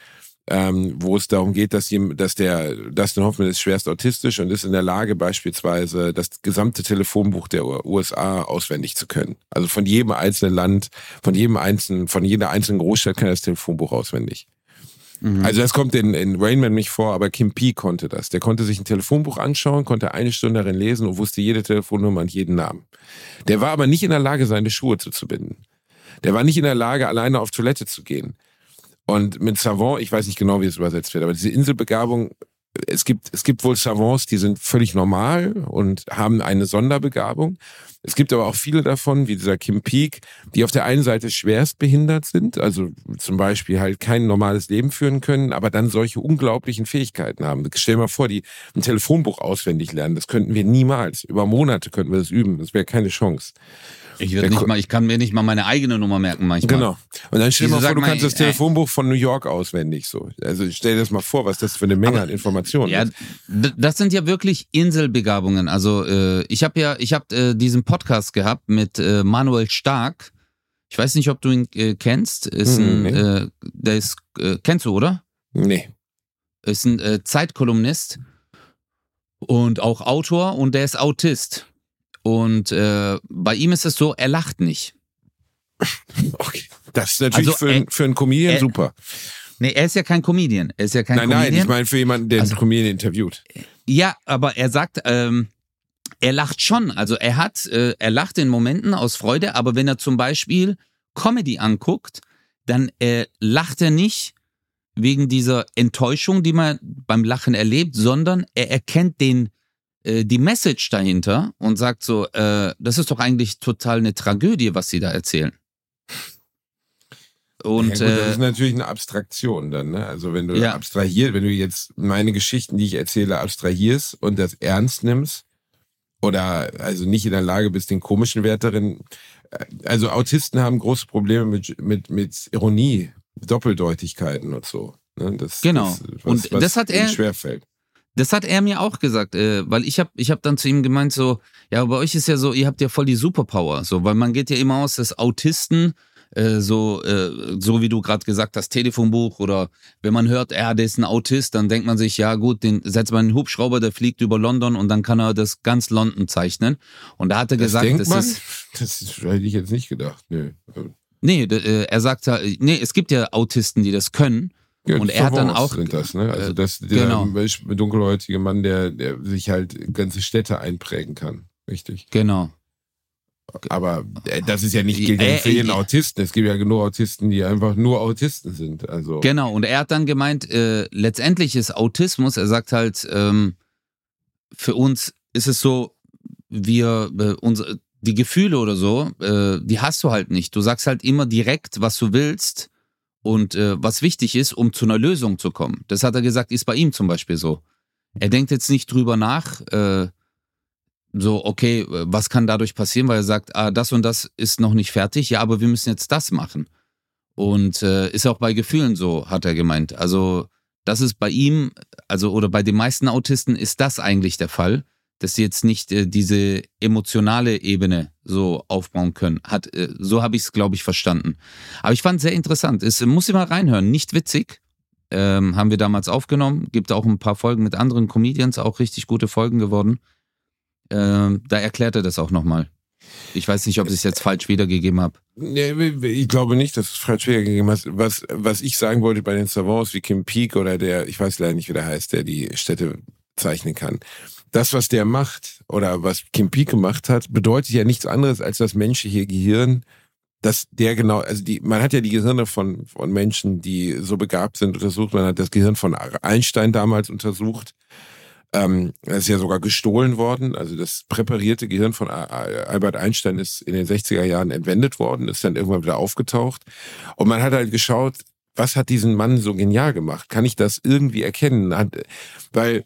ähm, wo es darum geht, dass, ihm, dass der Dustin Hoffman ist schwerst autistisch und ist in der Lage, beispielsweise das gesamte Telefonbuch der USA auswendig zu können. Also von jedem einzelnen Land, von jedem einzelnen, von jeder einzelnen Großstadt kann er das Telefonbuch auswendig. Mhm. Also das kommt in, in Rainman nicht vor, aber Kim P konnte das. Der konnte sich ein Telefonbuch anschauen, konnte eine Stunde darin lesen und wusste jede Telefonnummer und jeden Namen. Der war aber nicht in der Lage, seine Schuhe zuzubinden. Der war nicht in der Lage, alleine auf Toilette zu gehen. Und mit Savant, ich weiß nicht genau, wie es übersetzt wird, aber diese Inselbegabung, es gibt, es gibt wohl Savants, die sind völlig normal und haben eine Sonderbegabung. Es gibt aber auch viele davon, wie dieser Kim Peek, die auf der einen Seite schwerst behindert sind, also zum Beispiel halt kein normales Leben führen können, aber dann solche unglaublichen Fähigkeiten haben. Stell dir mal vor, die ein Telefonbuch auswendig lernen. Das könnten wir niemals. Über Monate könnten wir das üben. Das wäre keine Chance. Ich, mal, ich kann mir nicht mal meine eigene Nummer merken manchmal. Genau. Und dann stell dir mal vor, du kannst das Telefonbuch von New York auswendig so. Also stell dir das mal vor, was das für eine Menge an Informationen ja, ist. Das sind ja wirklich Inselbegabungen. Also äh, ich habe ja, ich habe äh, diesen Podcast gehabt mit äh, Manuel Stark. Ich weiß nicht, ob du ihn äh, kennst. Ist hm, ein, nee. äh, der ist, äh, kennst du, oder? Nee. Ist ein äh, Zeitkolumnist und auch Autor und der ist Autist. Und äh, bei ihm ist es so, er lacht nicht. Okay. Das ist natürlich Also, für, einen- äh, für einen Comedian äh, super. Nee, er ist ja kein Comedian. Er ist ja kein Nein, Comedian. nein, ich meine für jemanden, der Also- einen Comedian interviewt. Ja, aber er sagt, ähm, er lacht schon. Also er hat, äh, er lacht in Momenten aus Freude, aber wenn er zum Beispiel Comedy anguckt, dann äh, lacht er nicht wegen dieser Enttäuschung, die man beim Lachen erlebt, sondern er erkennt den äh, die Message dahinter und sagt so, äh, das ist doch eigentlich total eine Tragödie, was sie da erzählen. Und ja, gut, das äh, ist natürlich eine Abstraktion dann, ne? Also wenn du Ja. abstrahierst, wenn du jetzt meine Geschichten, die ich erzähle, abstrahierst und das ernst nimmst oder also nicht in der Lage bist, den komischen Wert darin. äh, Also Autisten haben große Probleme mit, mit, mit Ironie, Doppeldeutigkeiten und so. Ne? Das, Genau. Das, was, Und das hat er- schwerfällt. Das hat er mir auch gesagt, äh, weil ich habe ich hab dann zu ihm gemeint so, ja, bei euch ist ja so, ihr habt ja voll die Superpower, so, weil man geht ja immer aus, dass Autisten äh, so, äh, so wie du gerade gesagt hast, Telefonbuch oder wenn man hört, ja, der ist ein Autist, dann denkt man sich, ja gut, den setzt man einen Hubschrauber, der fliegt über London und dann kann er das ganz London zeichnen. Und da hat er Das gesagt, denkt das man? ist Das hätte ich jetzt nicht gedacht. Nö. nee, äh, er sagt halt, nee, es gibt ja Autisten, die das können. Ja, Und er hat dann auch- Sind das, ne? Also äh, das, der genau. dunkelhäutige Mann, der, der sich halt ganze Städte einprägen kann. Richtig. Genau. Aber äh, das ist ja nicht ja Äh, für jeden äh, Autisten. Es gibt ja genug Autisten, die einfach nur Autisten sind. Also Genau, und er hat dann gemeint, äh, letztendlich ist Autismus, er sagt halt, ähm, für uns ist es so, wir, äh, unsere, die Gefühle oder so, äh, die hast du halt nicht. Du sagst halt immer direkt, was du willst und äh, was wichtig ist, um zu einer Lösung zu kommen. Das hat er gesagt, ist bei ihm zum Beispiel so. Er denkt jetzt nicht drüber nach, äh, so, okay, äh, was kann dadurch passieren, weil er sagt, ah, das und das ist noch nicht fertig, ja, aber wir müssen jetzt das machen. Und äh, ist auch bei Gefühlen so, hat er gemeint. Also, das ist bei ihm, also oder bei den meisten Autisten ist das eigentlich der Fall, dass sie jetzt nicht äh, diese emotionale Ebene so aufbauen können. Hat, äh, so habe ich es, glaube ich, verstanden. Aber ich fand es sehr interessant. Es muss ich mal reinhören. Nicht witzig. Ähm, haben wir damals aufgenommen. Gibt auch ein paar Folgen mit anderen Comedians, auch richtig gute Folgen geworden. Ähm, da erklärt er das auch nochmal. Ich weiß nicht, ob ich es jetzt falsch wiedergegeben habe. Ich glaube nicht, dass es falsch wiedergegeben hast. Was, was ich sagen wollte bei den Savants wie Kim Peek oder der, ich weiß leider nicht, wie der heißt, der die Städte zeichnen kann. Das, was der macht oder was Kim Peek gemacht hat, bedeutet ja nichts anderes als das menschliche Gehirn, dass der genau, also die, man hat ja die Gehirne von, von Menschen, die so begabt sind, untersucht. Man hat das Gehirn von Einstein damals untersucht. Ähm, das ist ja sogar gestohlen worden. Also das präparierte Gehirn von Albert Einstein ist in den 60er Jahren entwendet worden, ist dann irgendwann wieder aufgetaucht. Und man hat halt geschaut, was hat diesen Mann so genial gemacht? Kann ich das irgendwie erkennen? Hat, weil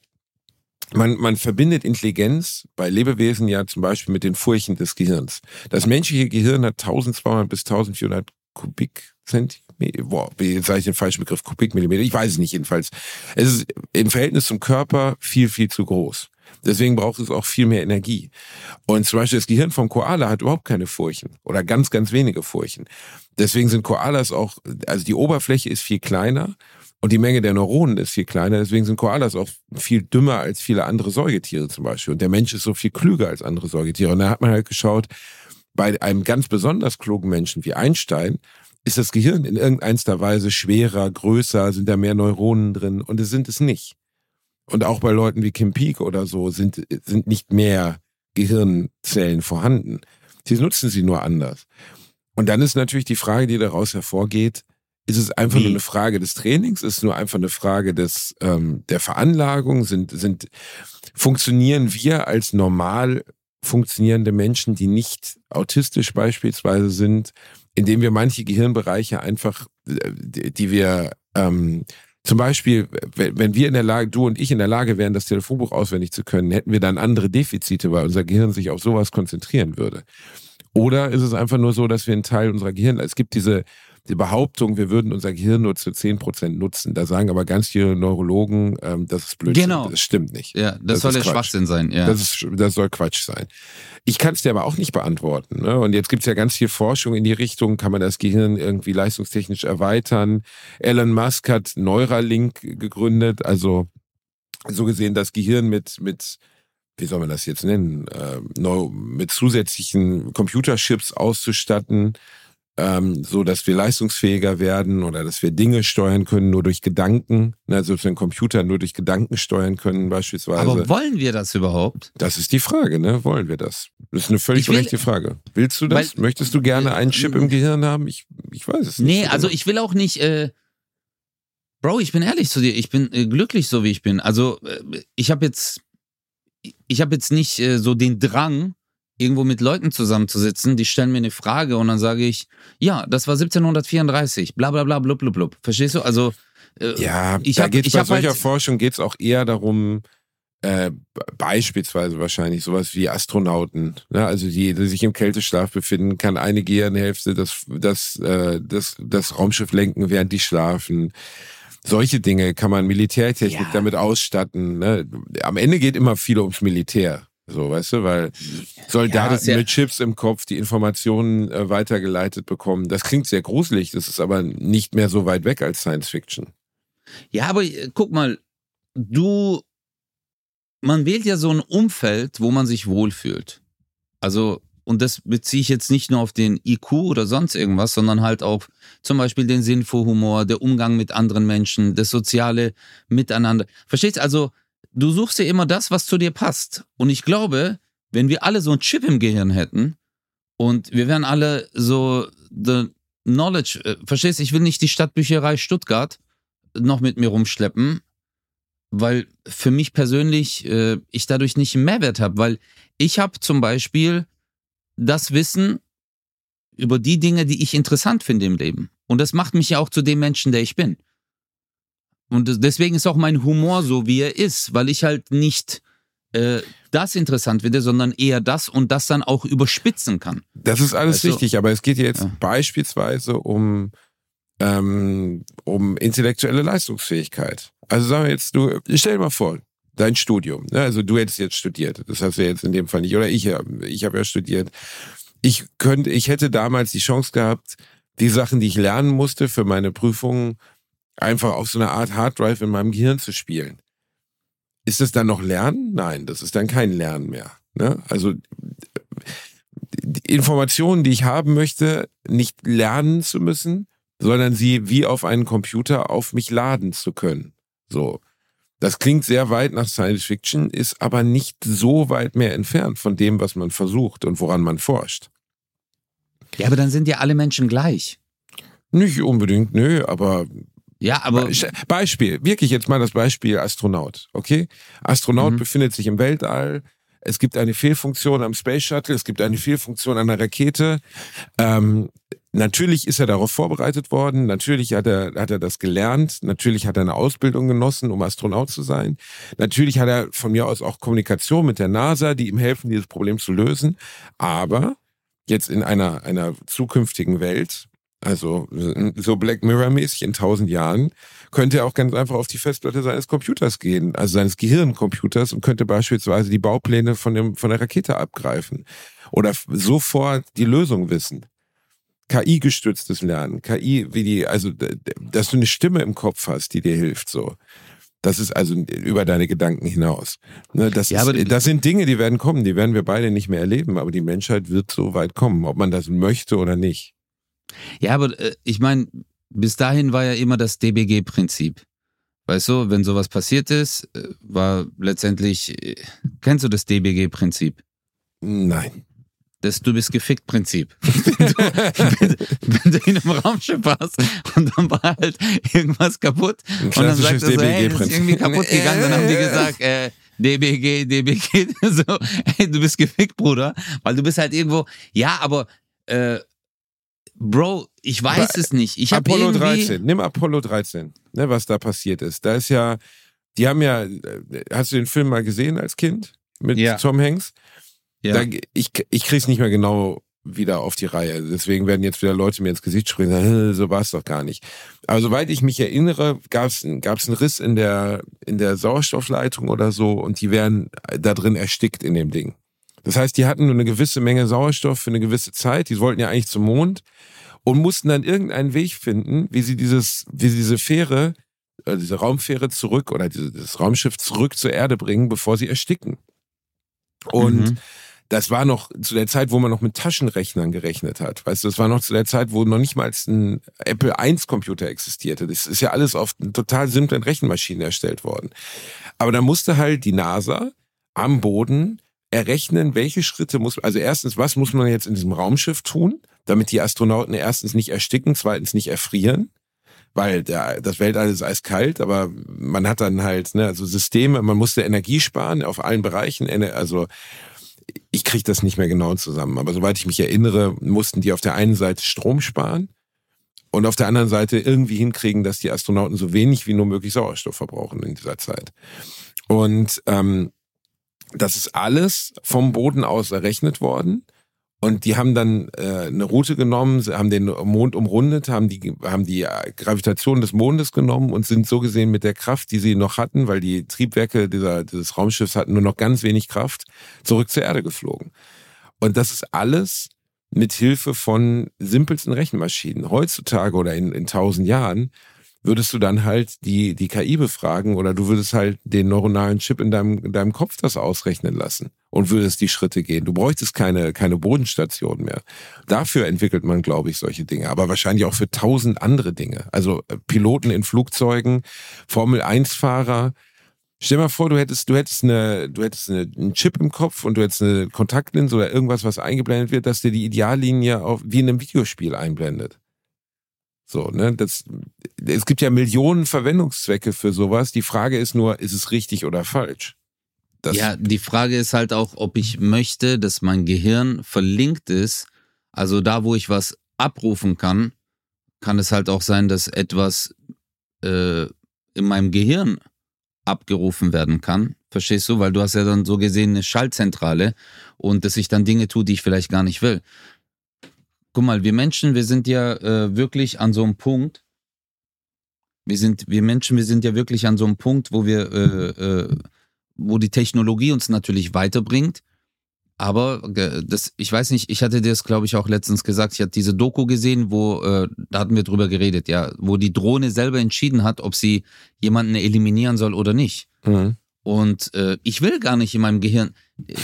man, man verbindet Intelligenz bei Lebewesen ja zum Beispiel mit den Furchen des Gehirns. Das menschliche Gehirn hat 1200 bis 1400 Kubikzentimeter, boah, jetzt sage ich den falschen Begriff, Kubikmillimeter, ich weiß es nicht jedenfalls. Es ist im Verhältnis zum Körper viel, viel zu groß. Deswegen braucht es auch viel mehr Energie. Und zum Beispiel das Gehirn vom Koala hat überhaupt keine Furchen oder ganz, ganz wenige Furchen. Deswegen sind Koalas auch, also die Oberfläche ist viel kleiner und die Menge der Neuronen ist viel kleiner. Deswegen sind Koalas auch viel dümmer als viele andere Säugetiere zum Beispiel. Und der Mensch ist so viel klüger als andere Säugetiere. Und da hat man halt geschaut, bei einem ganz besonders klugen Menschen wie Einstein ist das Gehirn in irgendeiner Weise schwerer, größer, sind da mehr Neuronen drin und es sind es nicht. Und auch bei Leuten wie Kim Peek oder so sind, sind nicht mehr Gehirnzellen vorhanden. Sie nutzen sie nur anders. Und dann ist natürlich die Frage, die daraus hervorgeht, ist es einfach Wie? nur eine Frage des Trainings? Ist es nur einfach eine Frage des, ähm, der Veranlagung? Sind, sind, funktionieren wir als normal funktionierende Menschen, die nicht autistisch beispielsweise sind, indem wir manche Gehirnbereiche einfach, äh, die wir ähm, zum Beispiel, wenn wenn wir in der Lage, du und ich in der Lage wären, das Telefonbuch auswendig zu können, hätten wir dann andere Defizite, weil unser Gehirn sich auf sowas konzentrieren würde. Oder ist es einfach nur so, dass wir einen Teil unserer Gehirn, es gibt diese die Behauptung, wir würden unser Gehirn nur zu 10% nutzen. Da sagen aber ganz viele Neurologen, ähm, das ist Blödsinn. Genau. Das stimmt nicht. Ja, das, das soll der Quatsch. Schwachsinn sein. Ja. Das, ist, das soll Quatsch sein. Ich kann es dir aber auch nicht beantworten. Ne? Und jetzt gibt es ja ganz viel Forschung in die Richtung, kann man das Gehirn irgendwie leistungstechnisch erweitern. Elon Musk hat Neuralink gegründet, also so gesehen das Gehirn mit, mit wie soll man das jetzt nennen, äh, mit zusätzlichen Computerchips auszustatten, ähm, so dass wir leistungsfähiger werden oder dass wir Dinge steuern können nur durch Gedanken, ne, also dass wir einen Computer nur durch Gedanken steuern können beispielsweise. Aber wollen wir das überhaupt? Das ist die Frage, ne? Wollen wir das? Das ist eine völlig berechtigte Frage. Willst du das? Weil, Möchtest du gerne einen Chip im Gehirn haben? Ich, ich weiß es nicht. Nee, so also genau. ich will auch nicht. Äh Bro, ich bin ehrlich zu dir, ich bin äh, glücklich so wie ich bin. Also äh, ich habe jetzt ich habe jetzt nicht äh, so den Drang, irgendwo mit Leuten zusammenzusitzen, die stellen mir eine Frage und dann sage ich, ja, das war 1734, bla bla bla blub blub blub. Verstehst du? Also äh, ja, ich da hab, geht's bei solcher halt, Forschung geht es auch eher darum, äh, beispielsweise wahrscheinlich sowas wie Astronauten, ne? also die, die sich im Kälteschlaf befinden, kann eine Gehirnhälfte das, das, äh, das, das Raumschiff lenken, während die schlafen solche Dinge kann man Militärtechnik ja. damit ausstatten. Ne? Am Ende geht immer viel ums Militär. So, weißt du, weil Soldaten ja, mit Chips im Kopf die Informationen äh, weitergeleitet bekommen. Das klingt sehr gruselig, das ist aber nicht mehr so weit weg als Science Fiction. Ja, aber äh, guck mal, du, man wählt ja so ein Umfeld, wo man sich wohlfühlt. Also und das beziehe ich jetzt nicht nur auf den IQ oder sonst irgendwas, sondern halt auf zum Beispiel den Sinn für Humor, der Umgang mit anderen Menschen, das soziale Miteinander. Verstehst du? Also, du suchst dir immer das, was zu dir passt. Und ich glaube, wenn wir alle so ein Chip im Gehirn hätten und wir wären alle so the knowledge, äh, verstehst du? Ich will nicht die Stadtbücherei Stuttgart noch mit mir rumschleppen, weil für mich persönlich äh, ich dadurch nicht einen Mehrwert habe, weil ich habe zum Beispiel das Wissen über die Dinge, die ich interessant finde im Leben. Und das macht mich ja auch zu dem Menschen, der ich bin. Und deswegen ist auch mein Humor so, wie er ist, weil ich halt nicht äh, das interessant finde, sondern eher das und das dann auch überspitzen kann. Das ist alles also, richtig, aber es geht jetzt ja. beispielsweise um, ähm, um intellektuelle Leistungsfähigkeit. Also sagen wir jetzt, du, stell dir mal vor, dein Studium. Ne? Also du hättest jetzt studiert. Das hast du jetzt in dem Fall nicht. Oder ich, ich habe ja studiert. Ich könnte, ich hätte damals die Chance gehabt, die Sachen, die ich lernen musste für meine Prüfungen, einfach auf so eine Art Harddrive in meinem Gehirn zu spielen. Ist das dann noch Lernen? Nein, das ist dann kein Lernen mehr. Ne? Also die Informationen, die ich haben möchte, nicht lernen zu müssen, sondern sie wie auf einen Computer auf mich laden zu können. So. Das klingt sehr weit nach Science Fiction, ist aber nicht so weit mehr entfernt von dem, was man versucht und woran man forscht. Ja, aber dann sind ja alle Menschen gleich. Nicht unbedingt, nö, aber. Ja, aber. Beispiel, wirklich jetzt mal das Beispiel Astronaut, okay? Astronaut mhm. befindet sich im Weltall. Es gibt eine Fehlfunktion am Space Shuttle, es gibt eine Fehlfunktion an der Rakete. Ähm, Natürlich ist er darauf vorbereitet worden, natürlich hat er, hat er das gelernt, natürlich hat er eine Ausbildung genossen, um Astronaut zu sein. Natürlich hat er von mir aus auch Kommunikation mit der NASA, die ihm helfen, dieses Problem zu lösen. Aber jetzt in einer, einer zukünftigen Welt, also so Black Mirror-mäßig in tausend Jahren, könnte er auch ganz einfach auf die Festplatte seines Computers gehen, also seines Gehirncomputers und könnte beispielsweise die Baupläne von, dem, von der Rakete abgreifen oder sofort die Lösung wissen. KI-gestütztes Lernen, KI, wie die, also, dass du eine Stimme im Kopf hast, die dir hilft, so. Das ist also über deine Gedanken hinaus. Ne, das, ja, ist, das sind Dinge, die werden kommen, die werden wir beide nicht mehr erleben, aber die Menschheit wird so weit kommen, ob man das möchte oder nicht. Ja, aber äh, ich meine, bis dahin war ja immer das DBG-Prinzip. Weißt du, wenn sowas passiert ist, äh, war letztendlich, äh, kennst du das DBG-Prinzip? Nein das Du bist gefickt Prinzip. wenn, wenn, du in einem Raumschiff warst und dann war halt irgendwas kaputt und dann sagt er so, hey, das ist irgendwie kaputt gegangen, dann haben die gesagt, äh, DBG, DBG, so, hey, du bist gefickt, Bruder, weil du bist halt irgendwo, ja, aber äh, Bro, ich weiß aber, es nicht. Ich Apollo 13, nimm Apollo 13, ne, was da passiert ist. Da ist ja, die haben ja, äh, hast du den Film mal gesehen als Kind mit ja. Tom Hanks? Ja. Da, ich, ich krieg's nicht mehr genau wieder auf die Reihe. Deswegen werden jetzt wieder Leute mir ins Gesicht springen, so war es doch gar nicht. Aber soweit ich mich erinnere, gab es gab's einen Riss in der, in der Sauerstoffleitung oder so und die wären da drin erstickt in dem Ding. Das heißt, die hatten nur eine gewisse Menge Sauerstoff für eine gewisse Zeit. Die wollten ja eigentlich zum Mond und mussten dann irgendeinen Weg finden, wie sie dieses, wie sie diese Fähre, äh, diese Raumfähre zurück oder dieses Raumschiff zurück zur Erde bringen, bevor sie ersticken. Und mhm. das war noch zu der Zeit, wo man noch mit Taschenrechnern gerechnet hat. Weißt du, das war noch zu der Zeit, wo noch nicht mal ein Apple I Computer existierte. Das ist ja alles auf total simplen Rechenmaschinen erstellt worden. Aber da musste halt die NASA am Boden errechnen, welche Schritte muss, also erstens, was muss man jetzt in diesem Raumschiff tun, damit die Astronauten erstens nicht ersticken, zweitens nicht erfrieren, weil der, das Weltall ist eiskalt, aber man hat dann halt, ne, also Systeme, man musste Energie sparen auf allen Bereichen, also ich kriege das nicht mehr genau zusammen, aber soweit ich mich erinnere, mussten die auf der einen Seite Strom sparen und auf der anderen Seite irgendwie hinkriegen, dass die Astronauten so wenig wie nur möglich Sauerstoff verbrauchen in dieser Zeit. Und ähm, das ist alles vom Boden aus errechnet worden. Und die haben dann äh, eine Route genommen, haben den Mond umrundet, haben die, haben die äh, Gravitation des Mondes genommen und sind so gesehen mit der Kraft, die sie noch hatten, weil die Triebwerke dieser, dieses Raumschiffs hatten nur noch ganz wenig Kraft, zurück zur Erde geflogen. Und das ist alles mit Hilfe von simpelsten Rechenmaschinen. Heutzutage oder in, in tausend Jahren würdest du dann halt die, die KI befragen oder du würdest halt den neuronalen Chip in deinem, in deinem Kopf das ausrechnen lassen und würdest die Schritte gehen. Du bräuchtest keine, keine Bodenstation mehr. Dafür entwickelt man, glaube ich, solche Dinge, aber wahrscheinlich auch für tausend andere Dinge. Also äh, Piloten in Flugzeugen, Formel-1-Fahrer. Stell dir mal vor, du hättest, du hättest eine, du hättest eine, einen Chip im Kopf und du hättest eine Kontaktlinse oder irgendwas, was eingeblendet wird, dass dir die Ideallinie auf, wie in einem Videospiel einblendet. So, ne, das, es gibt ja Millionen Verwendungszwecke für sowas. Die Frage ist nur, ist es richtig oder falsch? Das ja, die Frage ist halt auch, ob ich möchte, dass mein Gehirn verlinkt ist. Also da, wo ich was abrufen kann, kann es halt auch sein, dass etwas äh, in meinem Gehirn abgerufen werden kann. Verstehst du? Weil du hast ja dann so gesehen eine Schaltzentrale und dass ich dann Dinge tue, die ich vielleicht gar nicht will guck mal, wir Menschen, wir sind ja äh, wirklich an so einem Punkt. Wir sind, wir Menschen, wir sind ja wirklich an so einem Punkt, wo wir, äh, äh, wo die Technologie uns natürlich weiterbringt. Aber äh, das, ich weiß nicht, ich hatte dir das, glaube ich, auch letztens gesagt. Ich hatte diese Doku gesehen, wo, äh, da hatten wir drüber geredet, ja, wo die Drohne selber entschieden hat, ob sie jemanden eliminieren soll oder nicht. Mhm. Und äh, ich will gar nicht in meinem Gehirn. Äh,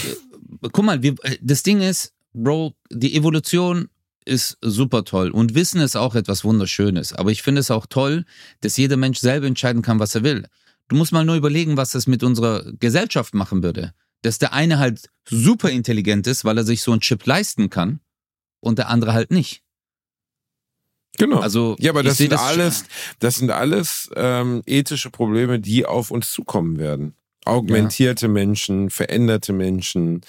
guck mal, wir, äh, das Ding ist, Bro, die Evolution ist super toll und Wissen ist auch etwas Wunderschönes. Aber ich finde es auch toll, dass jeder Mensch selber entscheiden kann, was er will. Du musst mal nur überlegen, was das mit unserer Gesellschaft machen würde. Dass der eine halt super intelligent ist, weil er sich so einen Chip leisten kann und der andere halt nicht. Genau. Also ja, aber das sind das alles, das sind alles ähm, ethische Probleme, die auf uns zukommen werden. Augmentierte ja. Menschen, veränderte Menschen,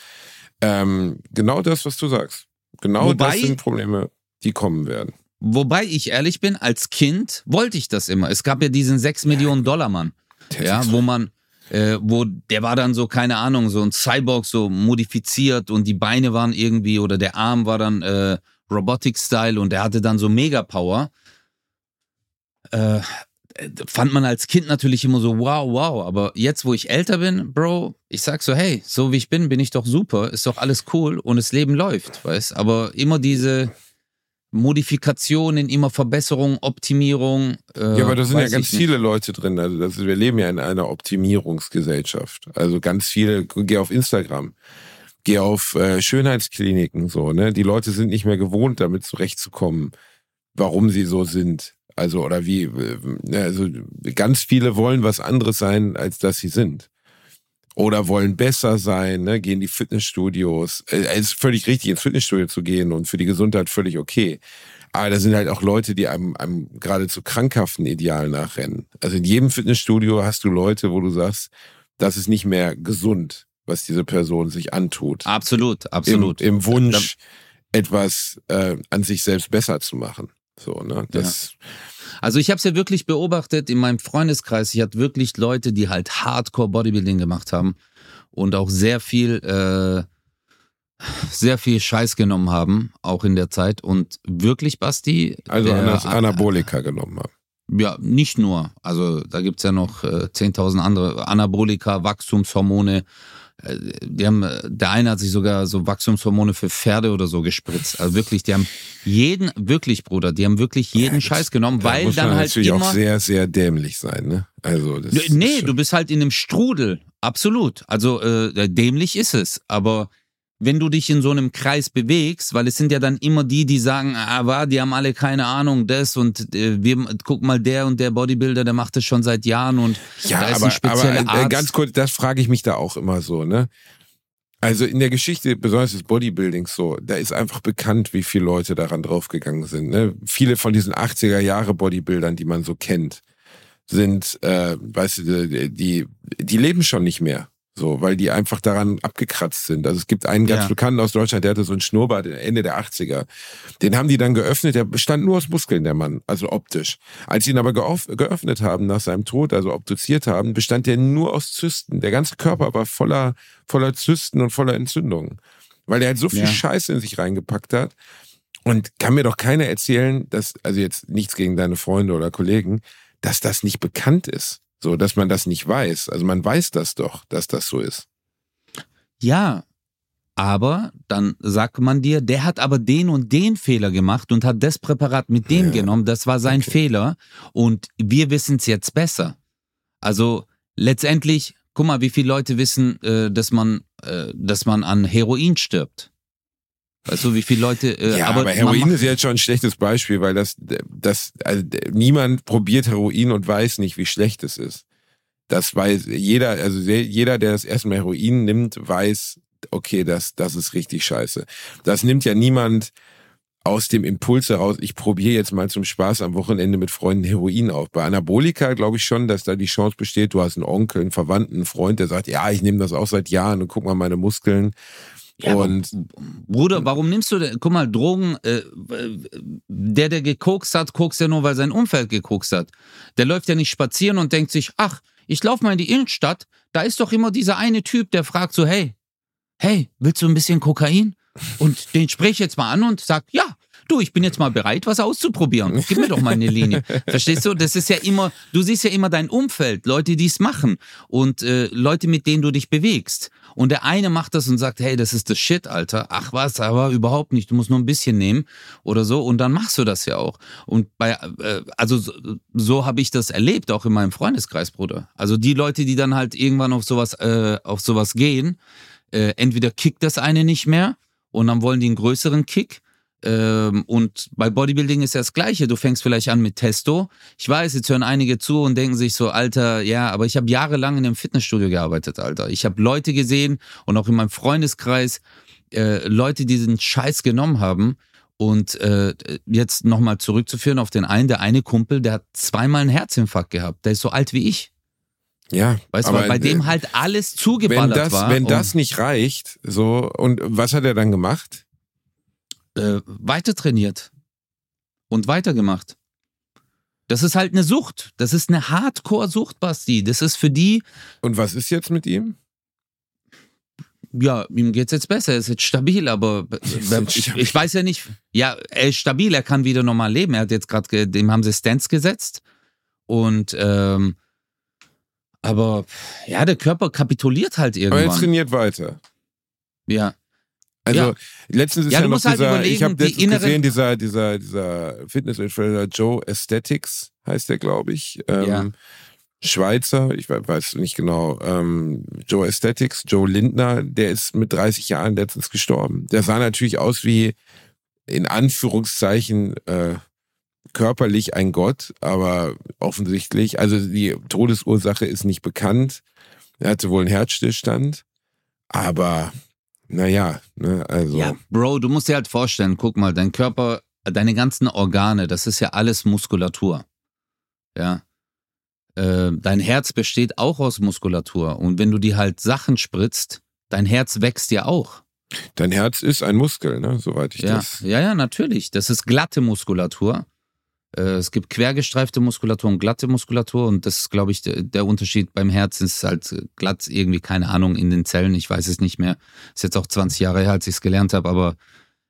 ähm, genau das, was du sagst. Genau wobei, das sind Probleme, die kommen werden. Wobei ich ehrlich bin, als Kind wollte ich das immer. Es gab ja diesen 6 Millionen Dollar Mann, ja, wo man, äh, wo der war dann so, keine Ahnung, so ein Cyborg so modifiziert und die Beine waren irgendwie oder der Arm war dann äh, Robotic-Style und der hatte dann so Mega-Power. Äh, fand man als Kind natürlich immer so, wow, wow. Aber jetzt, wo ich älter bin, Bro, ich sag so, hey, so wie ich bin, bin ich doch super, ist doch alles cool und das Leben läuft, weißt Aber immer diese Modifikationen, immer Verbesserung, Optimierung. Äh, ja, aber da sind ja ganz viele Leute drin. Also das, wir leben ja in einer Optimierungsgesellschaft. Also ganz viele, geh auf Instagram, geh auf äh, Schönheitskliniken, so, ne? Die Leute sind nicht mehr gewohnt, damit zurechtzukommen, warum sie so sind also, oder wie, äh, also ganz viele wollen was anderes sein, als dass sie sind. Oder wollen besser sein, ne? gehen die Fitnessstudios. Äh, es ist völlig richtig, ins Fitnessstudio zu gehen und für die Gesundheit völlig okay. Aber da sind halt auch Leute, die einem, einem geradezu krankhaften Ideal nachrennen. Also in jedem Fitnessstudio hast du Leute, wo du sagst, das ist nicht mehr gesund, was diese Person sich antut. Absolut, absolut. Im, im Wunsch, etwas äh, an sich selbst besser zu machen. So, ne? Das. Ja. Also ich habe es ja wirklich beobachtet in meinem Freundeskreis. Ich hatte wirklich Leute, die halt Hardcore Bodybuilding gemacht haben und auch sehr viel, äh, sehr viel Scheiß genommen haben, auch in der Zeit. Und wirklich, Basti. Also der- Anabolika genommen haben. Ja, nicht nur. Also da gibt's ja noch äh, 10.000 andere Anabolika, Wachstumshormone. Äh, Die haben, äh, der eine hat sich sogar so Wachstumshormone für Pferde oder so gespritzt. Also wirklich, die haben jeden, wirklich, Bruder, die haben wirklich jeden Scheiß genommen, Da weil muss dann man halt natürlich immer. auch sehr, sehr dämlich sein, ne? Also das Nee, du bist halt in einem Strudel. Absolut. Also äh, dämlich ist es. Aber wenn du dich in so einem Kreis bewegst, weil es sind ja dann immer die, die sagen, aber die haben alle keine Ahnung, das und äh, wir, guck mal, der und der Bodybuilder, der macht das schon seit Jahren und Ja, da ist aber, ein spezieller aber äh, Arzt. ganz kurz, das frage ich mich da auch immer so, ne? Also in der Geschichte, besonders des Bodybuildings so, da ist einfach bekannt, wie viele Leute daran draufgegangen sind. Ne? Viele von diesen 80er Jahre Bodybuildern, die man so kennt, sind, äh, weißt du, die, die leben schon nicht mehr. So, weil die einfach daran abgekratzt sind. Also es gibt einen ganz Ja. bekannten aus Deutschland, der hatte so einen Schnurrbart Ende der 80er. Den haben die dann geöffnet, der bestand nur aus Muskeln, der Mann, also optisch. Als sie ihn aber geöffnet haben nach seinem Tod, also obduziert haben, bestand der nur aus Zysten. Der ganze Körper war voller, voller Zysten und voller Entzündungen. Weil er halt so viel Ja. Scheiße in sich reingepackt hat. Und kann mir doch keiner erzählen, dass, also jetzt nichts gegen deine Freunde oder Kollegen, dass das nicht bekannt ist. So, dass man das nicht weiß. Also man weiß das doch, dass das so ist. Ja, aber dann sagt man dir, der hat aber den und den Fehler gemacht und hat das Präparat mit dem Ja. genommen, das war sein Okay. Fehler und wir wissen es jetzt besser. Also letztendlich, guck mal, wie viele Leute wissen, äh, dass man, äh, dass man an Heroin stirbt. Weißt du, wie viele Leute. Äh, ja, aber, man Heroin ist jetzt schon ein schlechtes Beispiel, weil das, das, also niemand probiert Heroin und weiß nicht, wie schlecht es ist. Das weiß jeder, also jeder, der das erste Mal Heroin nimmt, weiß, okay, das, das ist richtig scheiße. Das nimmt ja niemand aus dem Impuls heraus, ich probiere jetzt mal zum Spaß am Wochenende mit Freunden Heroin auf. Bei Anabolika glaube ich schon, dass da die Chance besteht, du hast einen Onkel, einen Verwandten, einen Freund, der sagt, ja, ich nehme das auch seit Jahren und guck mal meine Muskeln. Ja, und Bruder, warum nimmst du denn, guck mal, Drogen, äh, der, der gekokst hat, kokst ja nur, weil sein Umfeld gekokst hat. Der läuft ja nicht spazieren und denkt sich, ach, ich laufe mal in die Innenstadt, da ist doch immer dieser eine Typ, der fragt so, hey, hey, willst du ein bisschen Kokain? Und den spreche ich jetzt mal an und sag, ja, du, ich bin jetzt mal bereit, was auszuprobieren. Gib mir doch mal eine Linie. Verstehst du? Das ist ja immer, du siehst ja immer dein Umfeld, Leute, die es machen und äh, Leute, mit denen du dich bewegst. Und der eine macht das und sagt, hey, das ist das Shit, Alter. Ach was, aber überhaupt nicht. Du musst nur ein bisschen nehmen oder so. Und dann machst du das ja auch. Und bei, äh, also so, so habe ich das erlebt, auch in meinem Freundeskreis, Bruder. Also die Leute, die dann halt irgendwann auf sowas, äh, auf sowas gehen, äh, entweder kickt das eine nicht mehr und dann wollen die einen größeren Kick. Ähm, und bei Bodybuilding ist ja das Gleiche. Du fängst vielleicht an mit Testo. Ich weiß, jetzt hören einige zu und denken sich so, Alter, ja, aber ich habe jahrelang in einem Fitnessstudio gearbeitet, Alter. Ich habe Leute gesehen und auch in meinem Freundeskreis äh, Leute, die diesen Scheiß genommen haben. Und äh, jetzt nochmal zurückzuführen auf den einen, der eine Kumpel, der hat zweimal einen Herzinfarkt gehabt. Der ist so alt wie ich. ja, Weißt du, bei dem äh, halt alles wenn zugeballert das, war. wenn das nicht reicht, so, und was hat er dann gemacht? Äh, weiter trainiert und weitergemacht. Das ist halt eine Sucht. Das ist eine Hardcore-Sucht, Basti. Das ist für die, Und was ist jetzt mit ihm? ja, ihm geht's jetzt besser, er ist jetzt stabil, aber jetzt ich, ich weiß ja nicht. Ja, er ist stabil, er kann wieder normal leben. Er hat jetzt gerade, dem haben sie Stents gesetzt. Und, ähm, aber ja, der Körper kapituliert halt Aber er irgendwann. trainiert weiter. Ja. Also Ja. letztens ist Ja, ja, noch halt dieser, ich habe die gesehen, dieser, dieser, dieser Fitness-Influencer Joe Aesthetics heißt der, glaube ich. Ähm, Ja. Schweizer, ich we- weiß nicht genau, ähm, Joe Aesthetics, Joe Lindner, der ist mit 30 Jahren letztens gestorben. Der sah natürlich aus wie in Anführungszeichen äh, körperlich ein Gott, aber offensichtlich, also die Todesursache ist nicht bekannt. Er hatte wohl einen Herzstillstand, aber naja, ne, also. Ja, Bro, du musst dir halt vorstellen, guck mal, dein Körper, deine ganzen Organe, das ist ja alles Muskulatur. Ja. Äh, dein Herz besteht auch aus Muskulatur. Und wenn du dir halt Sachen spritzt, dein Herz wächst ja auch. Dein Herz ist ein Muskel, ne, soweit ich Ja, das. ja, ja, natürlich. Das ist glatte Muskulatur. Äh, es gibt quergestreifte Muskulatur und glatte Muskulatur und das ist, glaube ich, der, Unterschied beim Herzen ist halt glatt irgendwie, keine Ahnung, in den Zellen, ich weiß es nicht mehr. Ist jetzt auch 20 Jahre her, als ich es gelernt habe, aber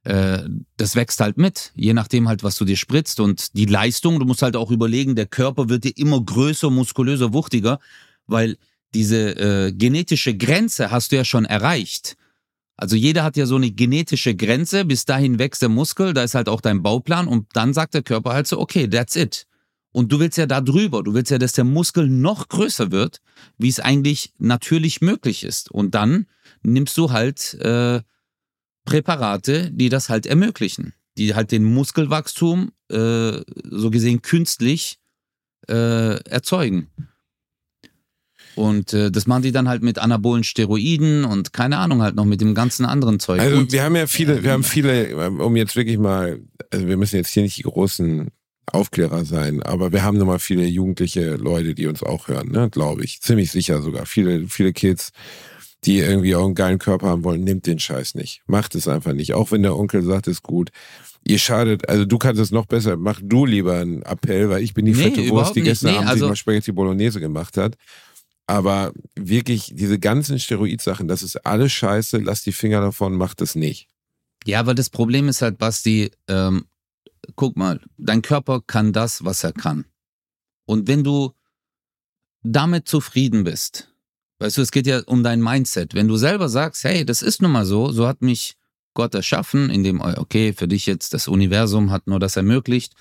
äh, das wächst halt mit, je nachdem halt, was du dir spritzt und die Leistung, du musst halt auch überlegen, der Körper wird dir immer größer, muskulöser, wuchtiger, weil diese äh, genetische Grenze hast du ja schon erreicht. Also jeder hat ja so eine genetische Grenze, bis dahin wächst der Muskel, da ist halt auch dein Bauplan und dann sagt der Körper halt so, okay, that's it. Und du willst ja da drüber, du willst ja, dass der Muskel noch größer wird, wie es eigentlich natürlich möglich ist. Und dann nimmst du halt äh, Präparate, die das halt ermöglichen, die halt den Muskelwachstum äh, so gesehen künstlich äh, erzeugen. Und äh, das machen die dann halt mit anabolen Steroiden und keine Ahnung halt noch mit dem ganzen anderen Zeug. Also und, wir haben ja viele, wir haben viele, um jetzt wirklich mal, also wir müssen jetzt hier nicht die großen Aufklärer sein, aber wir haben nochmal viele jugendliche Leute, die uns auch hören, ne, glaube ich. Ziemlich sicher sogar. Viele, viele Kids, die irgendwie auch einen geilen Körper haben wollen, nimmt den Scheiß nicht. Macht es einfach nicht. Auch wenn der Onkel sagt, ist gut. Ihr schadet, also du kannst es noch besser. Mach du lieber einen Appell, weil ich bin die Nee, fette Wurst, die gestern Nee, Abend also- mal Spaghetti Bolognese gemacht hat. Aber wirklich, diese ganzen Steroidsachen, das ist alles scheiße, lass die Finger davon, macht es nicht. Ja, aber das Problem ist halt, Basti, ähm, guck mal, dein Körper kann das, was er kann. Und wenn du damit zufrieden bist, weißt du, es geht ja um dein Mindset. Wenn du selber sagst, hey, das ist nun mal so, so hat mich Gott erschaffen, indem, okay, für dich jetzt das Universum hat nur das ermöglicht,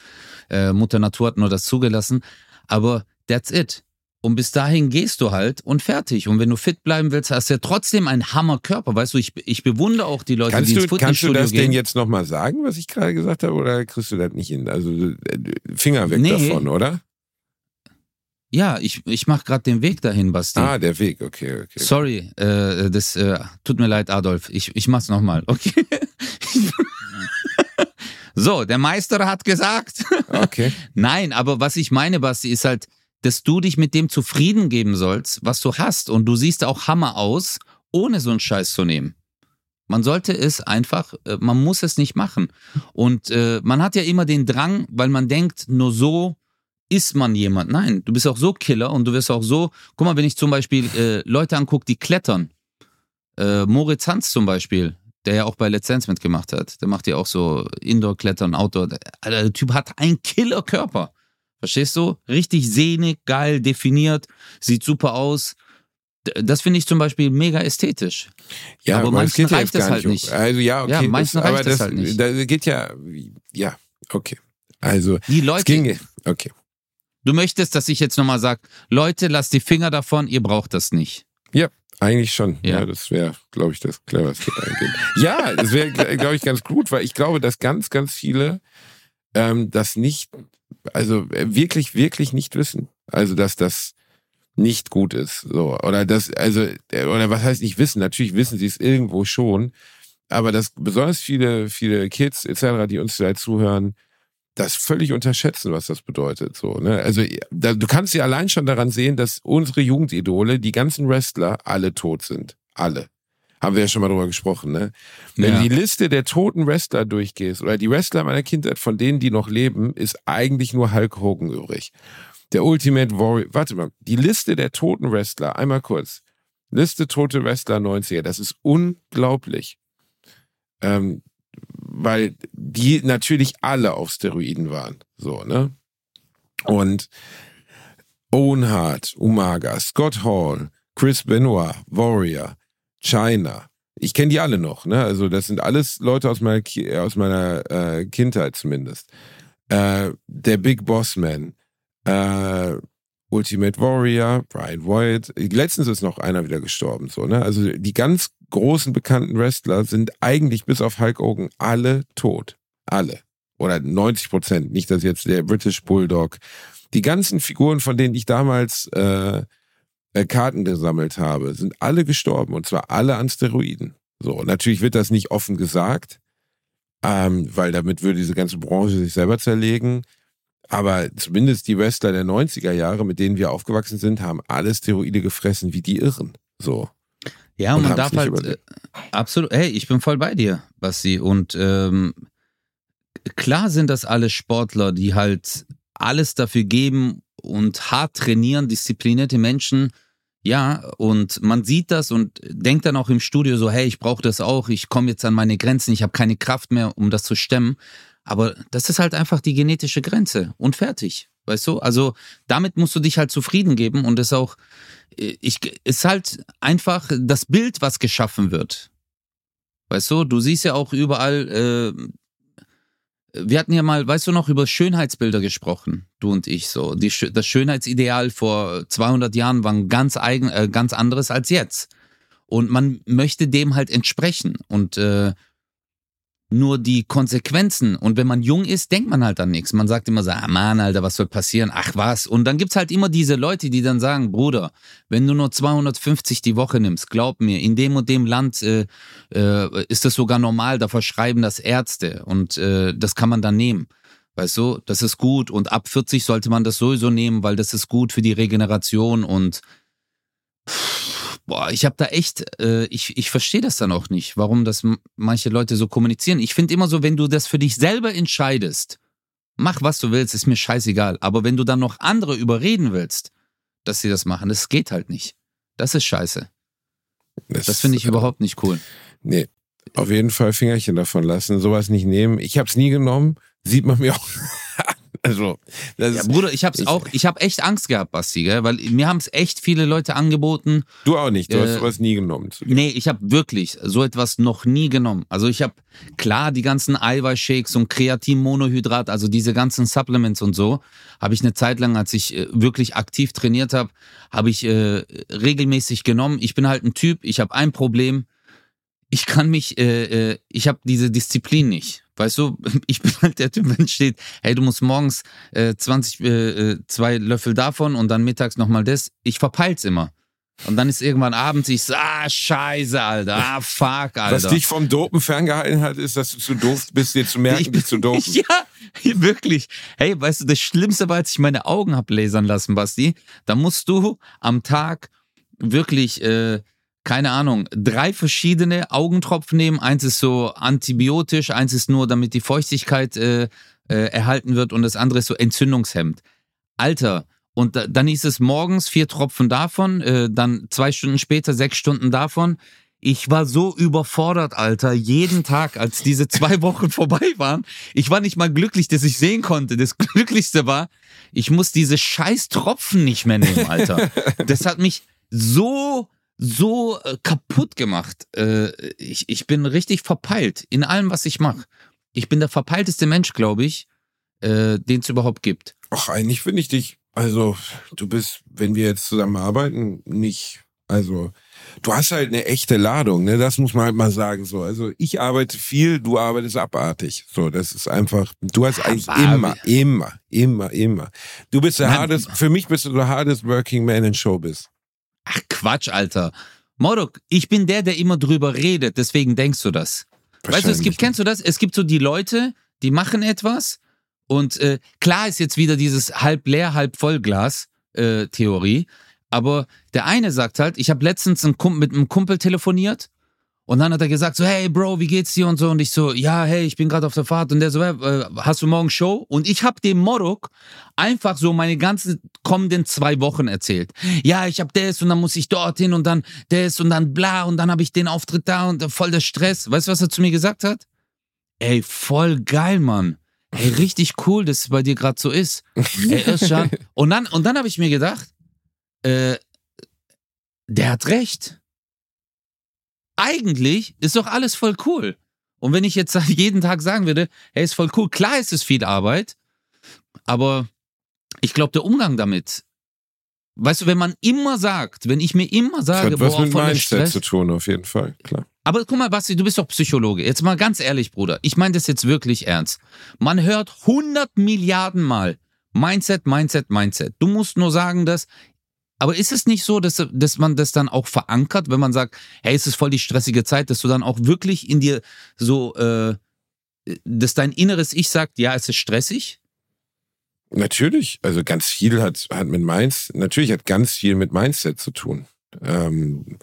äh, Mutter Natur hat nur das zugelassen, aber that's it. Und bis dahin gehst du halt und fertig. Und wenn du fit bleiben willst, hast du ja trotzdem einen Hammerkörper. Weißt du, ich, ich bewundere auch die Leute, Kannst die du, ins kannst du Fitnessstudio das gehen. denn jetzt nochmal sagen, was ich gerade gesagt habe, oder kriegst du das nicht hin? Also äh, Finger weg Nee. davon, oder? Ja, ich, ich mache gerade den Weg dahin, Basti. Ah, der Weg, okay, okay. Sorry, äh, das äh, tut mir leid, Adolf. Ich, ich mach's nochmal, okay? so, der Meister hat gesagt. Okay. Nein, aber was ich meine, Basti, ist halt, dass du dich mit dem zufrieden geben sollst, was du hast. Und du siehst auch Hammer aus, ohne so einen Scheiß zu nehmen. Man sollte es einfach, äh, man muss es nicht machen. Und äh, man hat ja immer den Drang, weil man denkt, nur so ist man jemand. Nein, du bist auch so Killer und du wirst auch so, guck mal, wenn ich zum Beispiel äh, Leute angucke, die klettern. Äh, Moritz Hans zum Beispiel, der ja auch bei Let's Dance mitgemacht hat. Der macht ja auch so Indoor-Klettern, Outdoor. Alter, der Typ hat einen Killer-Körper. Verstehst du? Richtig sehnig, geil, definiert, sieht super aus. Das finde ich zum Beispiel mega ästhetisch. Ja, Aber ja reicht gar halt nicht. nicht. Also ja, okay. Ja, manchen das, reicht aber es das halt nicht. Da geht ja, ja, okay. Also, Die es Leute, ging, okay. du möchtest, dass ich jetzt nochmal sage, Leute, lasst die Finger davon, ihr braucht das nicht. Eigentlich schon. Ja, Ja. das wäre, glaube ich, das cleverste eingehen. ja, das wäre, glaube ich, ganz gut, weil ich glaube, dass ganz, ganz viele ähm, das nicht, also äh, wirklich, wirklich nicht wissen. Also, dass das nicht gut ist. So. Oder das, also, äh, oder was heißt nicht wissen? Natürlich wissen sie es irgendwo schon. Aber dass besonders viele, viele Kids etc., die uns vielleicht zuhören, das völlig unterschätzen, was das bedeutet. So, ne? Also da, du kannst ja allein schon daran sehen, dass unsere Jugendidole, die ganzen Wrestler, alle tot sind. Alle. Haben wir ja schon mal drüber gesprochen, ne? Wenn Ja. du die Liste der toten Wrestler durchgehst, oder die Wrestler meiner Kindheit, von denen, die noch leben, ist eigentlich nur Hulk Hogan übrig. Der Ultimate Warrior. Warte mal, die Liste der toten Wrestler, einmal kurz. Liste tote Wrestler 90er, das ist unglaublich. Ähm, weil die natürlich alle auf Steroiden waren. So, ne? Und Owen Hart, Umaga, Scott Hall, Chris Benoit, Warrior, China. Ich kenne die alle noch, ne? Also das sind alles Leute aus meiner, Ki aus meiner äh, Kindheit zumindest. Äh, der Big Boss Man, äh, Ultimate Warrior, Brian Wyatt. Letztens ist noch einer wieder gestorben, so, ne? Also die ganz großen bekannten Wrestler sind eigentlich bis auf Hulk Hogan alle tot. Alle. Oder 90 Prozent. Nicht, dass jetzt der British Bulldog. Die ganzen Figuren, von denen ich damals äh, äh, Karten gesammelt habe, sind alle gestorben. Und zwar alle an Steroiden. So, natürlich wird das nicht offen gesagt, ähm, weil damit würde diese ganze Branche sich selber zerlegen. Aber zumindest die Wrestler der 90er Jahre, mit denen wir aufgewachsen sind, haben alle Steroide gefressen wie die Irren. So. Ja, und, man darf halt äh, absolut, hey, ich bin voll bei dir, Basti. Und ähm, klar sind das alle Sportler, die halt alles dafür geben und hart trainieren, disziplinierte Menschen. Ja, und man sieht das und denkt dann auch im Studio so, hey, ich brauche das auch, ich komme jetzt an meine Grenzen, ich habe keine Kraft mehr, um das zu stemmen. Aber das ist halt einfach die genetische Grenze und fertig. Weißt du? Also damit musst du dich halt zufrieden geben und es auch, ich, ist halt einfach das Bild, was geschaffen wird. Weißt du, du siehst ja auch überall, äh, wir hatten ja mal, weißt du noch, über Schönheitsbilder gesprochen, du und ich so. Die, das Schönheitsideal vor 200 Jahren war ein ganz, eigen, äh, ganz anderes als jetzt. Und man möchte dem halt entsprechen. Und äh, nur die Konsequenzen. Und wenn man jung ist, denkt man halt an nichts. Man sagt immer so, ah Mann, Alter, was soll passieren? Ach was. Und dann gibt's halt immer diese Leute, die dann sagen, Bruder, wenn du nur 250 die Woche nimmst, glaub mir, in dem und dem Land äh, äh, ist das sogar normal, da verschreiben das Ärzte. Und äh, das kann man dann nehmen. Weißt du, das ist gut. Und ab 40 sollte man das sowieso nehmen, weil das ist gut für die Regeneration und boah, ich habe da echt, äh, ich, ich verstehe das dann auch nicht, warum das manche Leute so kommunizieren. Ich finde immer so, wenn du das für dich selber entscheidest, mach was du willst, ist mir scheißegal. Aber wenn du dann noch andere überreden willst, dass sie das machen, das geht halt nicht. Das ist scheiße. Das, das finde ich äh, überhaupt nicht cool. Nee, auf jeden Fall Fingerchen davon lassen, sowas nicht nehmen. Ich habe es nie genommen, sieht man mir auch Also, das ja, Bruder, ich hab's auch, ich habe echt Angst gehabt, Basti, gell? weil mir haben es echt viele Leute angeboten. Du auch nicht, du äh, hast sowas nie genommen. Nee, ich habe wirklich so etwas noch nie genommen. Also ich habe klar die ganzen Eiweißshakes und Kreatinmonohydrat, also diese ganzen Supplements und so, habe ich eine Zeit lang, als ich äh, wirklich aktiv trainiert habe, habe ich äh, regelmäßig genommen. Ich bin halt ein Typ, ich habe ein Problem, ich kann mich, äh, äh, ich habe diese Disziplin nicht. Weißt du, ich bin halt der Typ, wenn steht, hey, du musst morgens äh, 20, äh, äh, zwei Löffel davon und dann mittags nochmal das. Ich verpeil's immer. Und dann ist irgendwann abends, ich so, ah, scheiße, Alter, ah, fuck, Alter. Was dich vom Dopen ferngehalten hat, ist, dass du zu doof bist, dir zu merken, ich, dich zu dopen. Ja, wirklich. Hey, weißt du, das Schlimmste war, als ich meine Augen hab lasern lassen, Basti, da musst du am Tag wirklich äh, keine Ahnung, drei verschiedene Augentropfen nehmen. Eins ist so antibiotisch, eins ist nur, damit die Feuchtigkeit äh, äh, erhalten wird und das andere ist so entzündungshemmend. Alter, und da, dann ist es morgens vier Tropfen davon, äh, dann zwei Stunden später sechs Stunden davon. Ich war so überfordert, Alter, jeden Tag, als diese zwei Wochen vorbei waren. Ich war nicht mal glücklich, dass ich sehen konnte. Das Glücklichste war, ich muss diese scheiß Tropfen nicht mehr nehmen, Alter. Das hat mich so so äh, kaputt gemacht. Äh, ich, ich bin richtig verpeilt in allem, was ich mache. Ich bin der verpeilteste Mensch, glaube ich, äh, den es überhaupt gibt. Ach, eigentlich finde ich dich, also du bist, wenn wir jetzt zusammen arbeiten, nicht, also du hast halt eine echte Ladung, ne? Das muss man halt mal sagen. So, also ich arbeite viel, du arbeitest abartig. So, das ist einfach. Du hast eigentlich immer, immer, immer, immer. Du bist der hardest. Für mich bist du der hardest working man in Showbiz. Ach Quatsch, Alter. Modok, ich bin der, der immer drüber redet, deswegen denkst du das. Weißt du, es gibt, kennst du das? Es gibt so die Leute, die machen etwas und äh, klar ist jetzt wieder dieses halb leer, halb voll Glas äh, Theorie, aber der eine sagt halt, ich habe letztens ein mit einem Kumpel telefoniert und dann hat er gesagt so, hey Bro, wie geht's dir und so und ich so, ja, hey, ich bin gerade auf der Fahrt und der so, äh, hast du morgen Show? Und ich habe dem Morok einfach so meine ganzen kommenden zwei Wochen erzählt. Ja, ich habe das und dann muss ich dorthin und dann das und dann bla und dann habe ich den Auftritt da und voll der Stress. Weißt du, was er zu mir gesagt hat? Ey, voll geil, Mann. Ey, richtig cool, dass es bei dir gerade so ist. Ey, Özcan. Und dann, und dann habe ich mir gedacht, äh, der hat recht eigentlich ist doch alles voll cool. Und wenn ich jetzt jeden Tag sagen würde, hey, ist voll cool, klar ist es viel Arbeit, aber ich glaube, der Umgang damit, weißt du, wenn man immer sagt, wenn ich mir immer sage, das hat was boah, mit Mindset Stress, zu tun, auf jeden Fall, klar. Aber guck mal, Basti, du bist doch Psychologe. Jetzt mal ganz ehrlich, Bruder. Ich meine das jetzt wirklich ernst. Man hört 100 Milliarden Mal Mindset, Mindset, Mindset. Du musst nur sagen, dass aber ist es nicht so, dass, dass man das dann auch verankert, wenn man sagt, hey, es ist voll die stressige Zeit, dass du dann auch wirklich in dir so, äh, dass dein inneres Ich sagt, ja, es ist stressig? Natürlich. Also ganz viel hat, hat mit Mindset, natürlich hat ganz viel mit Mindset zu tun. Ähm,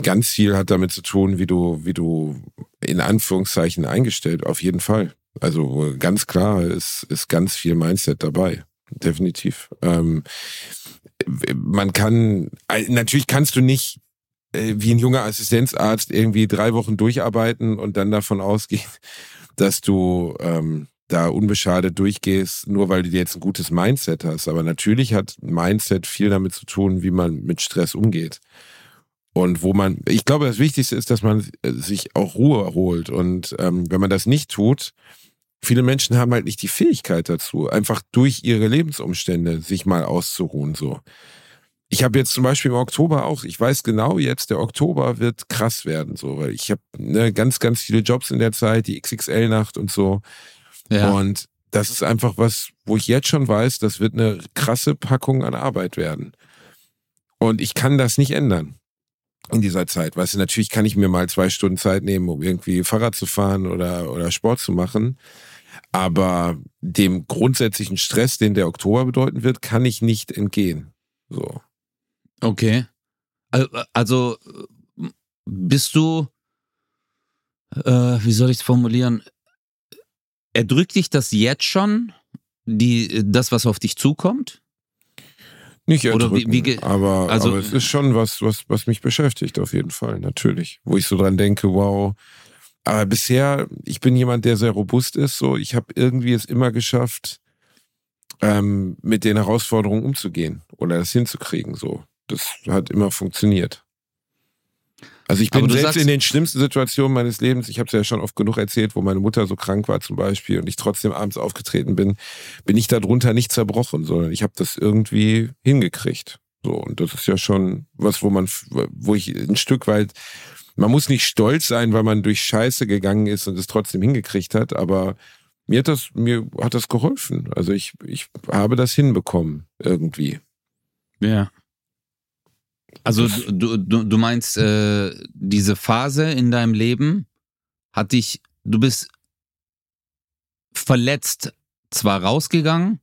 ganz viel hat damit zu tun, wie du, wie du in Anführungszeichen eingestellt, auf jeden Fall. Also ganz klar ist, ist ganz viel Mindset dabei. Definitiv. Ähm, man kann, natürlich kannst du nicht äh, wie ein junger Assistenzarzt irgendwie drei Wochen durcharbeiten und dann davon ausgehen, dass du ähm, da unbeschadet durchgehst, nur weil du jetzt ein gutes Mindset hast. Aber natürlich hat Mindset viel damit zu tun, wie man mit Stress umgeht. Und wo man, ich glaube, das Wichtigste ist, dass man sich auch Ruhe holt. Und ähm, wenn man das nicht tut, viele Menschen haben halt nicht die Fähigkeit dazu, einfach durch ihre Lebensumstände sich mal auszuruhen. So. Ich habe jetzt zum Beispiel im Oktober auch, ich weiß genau jetzt, der Oktober wird krass werden, so, weil ich habe ne, ganz, ganz viele Jobs in der Zeit, die XXL-Nacht und so. Ja. Und das ist einfach was, wo ich jetzt schon weiß, das wird eine krasse Packung an Arbeit werden. Und ich kann das nicht ändern in dieser Zeit. Weißt du, natürlich kann ich mir mal zwei Stunden Zeit nehmen, um irgendwie Fahrrad zu fahren oder, oder Sport zu machen. Aber dem grundsätzlichen Stress, den der Oktober bedeuten wird, kann ich nicht entgehen. So. Okay. Also bist du, äh, wie soll ich es formulieren? Erdrückt dich das jetzt schon, die, das, was auf dich zukommt? Nicht erdrücken, wie, wie, aber, also, aber es ist schon was, was, was mich beschäftigt, auf jeden Fall, natürlich. Wo ich so dran denke, wow. Aber bisher, ich bin jemand, der sehr robust ist, so. Ich habe irgendwie es immer geschafft, ähm, mit den Herausforderungen umzugehen oder das hinzukriegen, so. Das hat immer funktioniert. Also ich bin selbst in den schlimmsten Situationen meines Lebens, ich habe es ja schon oft genug erzählt, wo meine Mutter so krank war zum Beispiel und ich trotzdem abends aufgetreten bin, bin ich darunter nicht zerbrochen, sondern ich habe das irgendwie hingekriegt. So und das ist ja schon was, wo man, wo ich ein Stück weit, man muss nicht stolz sein, weil man durch Scheiße gegangen ist und es trotzdem hingekriegt hat, aber mir hat das, mir hat das geholfen. Also ich, ich habe das hinbekommen irgendwie. Ja. Also du, du, du meinst, äh, diese Phase in deinem Leben hat dich, du bist verletzt zwar rausgegangen,